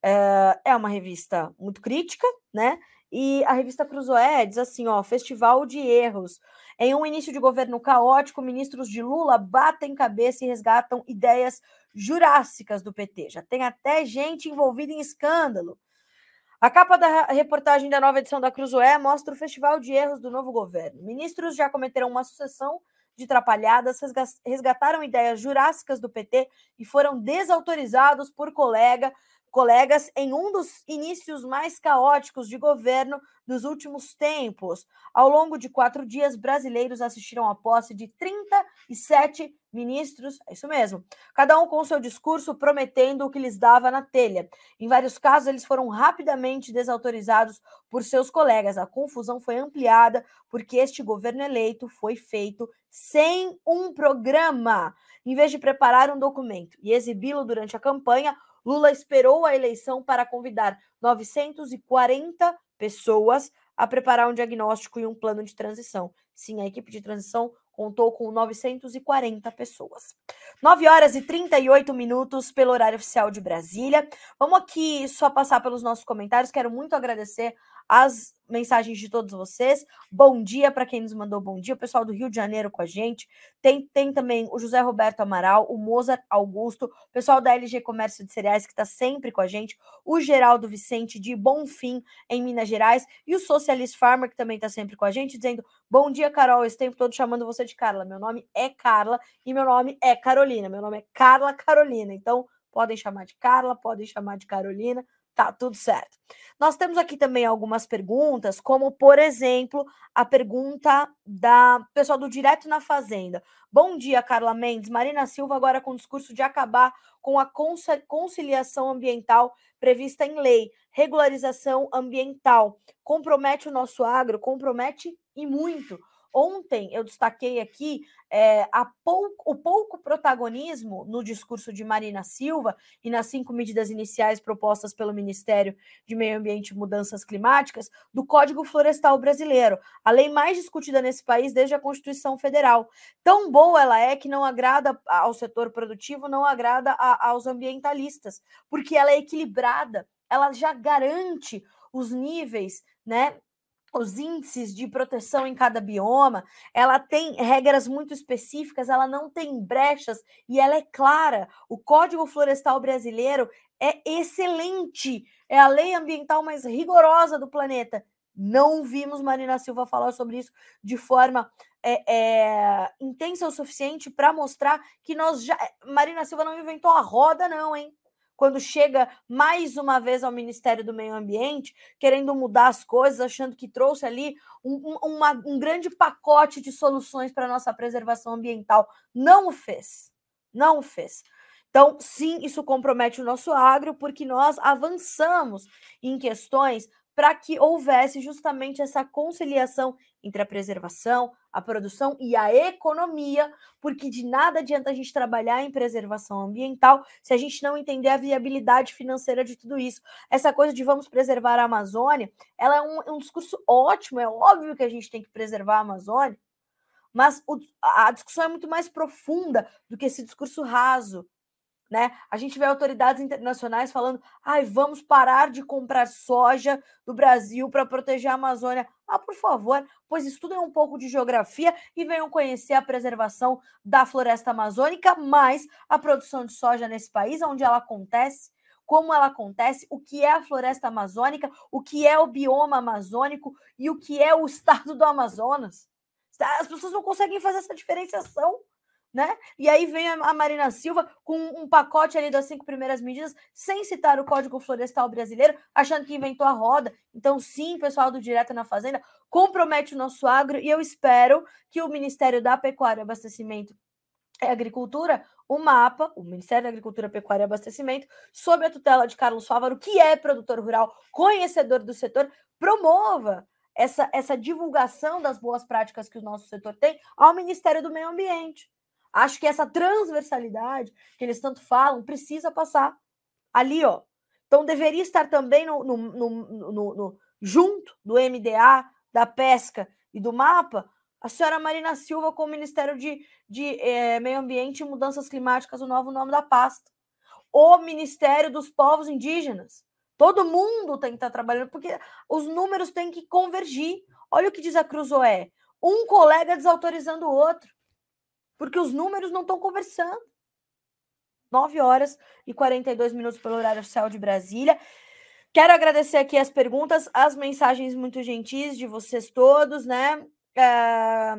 S1: É, é uma revista muito crítica, né? E a revista Cruzoé diz assim: ó, festival de erros. Em um início de governo caótico, ministros de Lula batem cabeça e resgatam ideias jurássicas do PT. Já tem até gente envolvida em escândalo. A capa da reportagem da nova edição da Cruzoé mostra o festival de erros do novo governo. Ministros já cometeram uma sucessão de trapalhadas, resgataram ideias jurássicas do PT e foram desautorizados por colega, colegas em um dos inícios mais caóticos de governo dos últimos tempos. Ao longo de quatro dias, brasileiros assistiram à posse de 37 ministros, é isso mesmo, cada um com seu discurso prometendo o que lhes dava na telha. Em vários casos, eles foram rapidamente desautorizados por seus colegas. A confusão foi ampliada porque este governo eleito foi feito sem um programa. Em vez de preparar um documento e exibi-lo durante a campanha, Lula esperou a eleição para convidar 940 pessoas a preparar um diagnóstico e um plano de transição. Sim, a equipe de transição contou com 940 pessoas. 9 horas e 38 minutos pelo horário oficial de Brasília. Vamos aqui só passar pelos nossos comentários. Quero muito agradecer as mensagens de todos vocês. Bom dia para quem nos mandou bom dia, o pessoal do Rio de Janeiro com a gente. Tem, tem também o José Roberto Amaral, o Mozart Augusto, o pessoal da LG Comércio de Cereais que está sempre com a gente, o Geraldo Vicente de Bonfim, em Minas Gerais, e o Socialist Farmer, que também está sempre com a gente, dizendo: Bom dia, Carol. Esse tempo todo chamando você de Carla. Meu nome é Carla e meu nome é Carolina. Meu nome é Carla Carolina. Então, podem chamar de Carla, podem chamar de Carolina Tá, tudo certo. Nós temos aqui também algumas perguntas, como, por exemplo, a pergunta da pessoal do Direto na Fazenda. Bom dia, Carla Mendes. Marina Silva agora com o discurso de acabar com a conciliação ambiental prevista em lei. Regularização ambiental. Compromete o nosso agro? Compromete e muito. Ontem eu destaquei aqui é, pouco, o pouco protagonismo no discurso de Marina Silva e nas cinco medidas iniciais propostas pelo Ministério de Meio Ambiente e Mudanças Climáticas do Código Florestal Brasileiro, a lei mais discutida nesse país desde a Constituição Federal. Tão boa ela é que não agrada ao setor produtivo, não agrada a, aos ambientalistas, porque ela é equilibrada, ela já garante os níveis né, os índices de proteção em cada bioma, ela tem regras muito específicas, ela não tem brechas e ela é clara. O Código Florestal Brasileiro é excelente, é a lei ambiental mais rigorosa do planeta. Não vimos Marina Silva falar sobre isso de forma é, é, intensa o suficiente para mostrar que nós já. Marina Silva não inventou a roda, não, hein? Quando chega mais uma vez ao Ministério do Meio Ambiente, querendo mudar as coisas, achando que trouxe ali um, um, uma, um grande pacote de soluções para a nossa preservação ambiental. Não o fez. Não o fez. Então, sim, isso compromete o nosso agro, porque nós avançamos em questões para que houvesse justamente essa conciliação entre a preservação, a produção e a economia, porque de nada adianta a gente trabalhar em preservação ambiental se a gente não entender a viabilidade financeira de tudo isso. Essa coisa de vamos preservar a Amazônia, ela é um, é um discurso ótimo, é óbvio que a gente tem que preservar a Amazônia, mas o, a discussão é muito mais profunda do que esse discurso raso né? A gente vê autoridades internacionais falando: ai, vamos parar de comprar soja do Brasil para proteger a Amazônia. Ah, por favor, pois estudem um pouco de geografia e venham conhecer a preservação da floresta amazônica, mais a produção de soja nesse país, onde ela acontece, como ela acontece, o que é a floresta amazônica, o que é o bioma amazônico e o que é o estado do Amazonas. As pessoas não conseguem fazer essa diferenciação né? E aí vem a Marina Silva com um pacote ali das cinco primeiras medidas, sem citar o Código Florestal Brasileiro, achando que inventou a roda. Então, sim, pessoal do Direto na Fazenda compromete o nosso agro e eu espero que o Ministério da Pecuária e Abastecimento e Agricultura, o MAPA, o Ministério da Agricultura, Pecuária e Abastecimento, sob a tutela de Carlos Fávaro, que é produtor rural, conhecedor do setor, promova essa, essa divulgação das boas práticas que o nosso setor tem ao Ministério do Meio Ambiente. Acho que essa transversalidade que eles tanto falam precisa passar ali, ó. Então deveria estar também no, no, no, no junto do MDA, da pesca e do mapa, a senhora Marina Silva com o Ministério de, de eh, Meio Ambiente e Mudanças Climáticas, o novo nome da pasta. O Ministério dos Povos Indígenas. Todo mundo tem que estar trabalhando, porque os números têm que convergir. Olha o que diz a Cruzoé. Um colega desautorizando o outro porque os números não estão conversando. 9 horas e 42 minutos pelo horário oficial de Brasília. Quero agradecer aqui as perguntas, as mensagens muito gentis de vocês todos, né? É,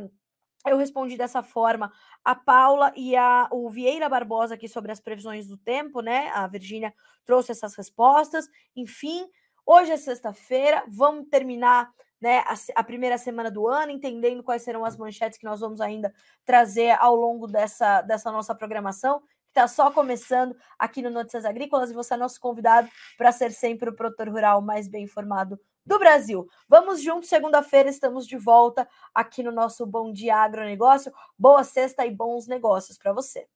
S1: eu respondi dessa forma a Paula e a, o Vieira Barbosa aqui sobre as previsões do tempo, né? A Virgínia trouxe essas respostas. Enfim, hoje é sexta-feira, vamos terminar né, a, a, primeira semana do ano, entendendo quais serão as manchetes que nós vamos ainda trazer ao longo dessa, dessa nossa programação, que está só começando aqui no Notícias Agrícolas, e você é nosso convidado para ser sempre o produtor rural mais bem informado do Brasil. Vamos juntos, segunda-feira estamos de volta aqui no nosso Bom Dia Agronegócio. Boa sexta e bons negócios para você.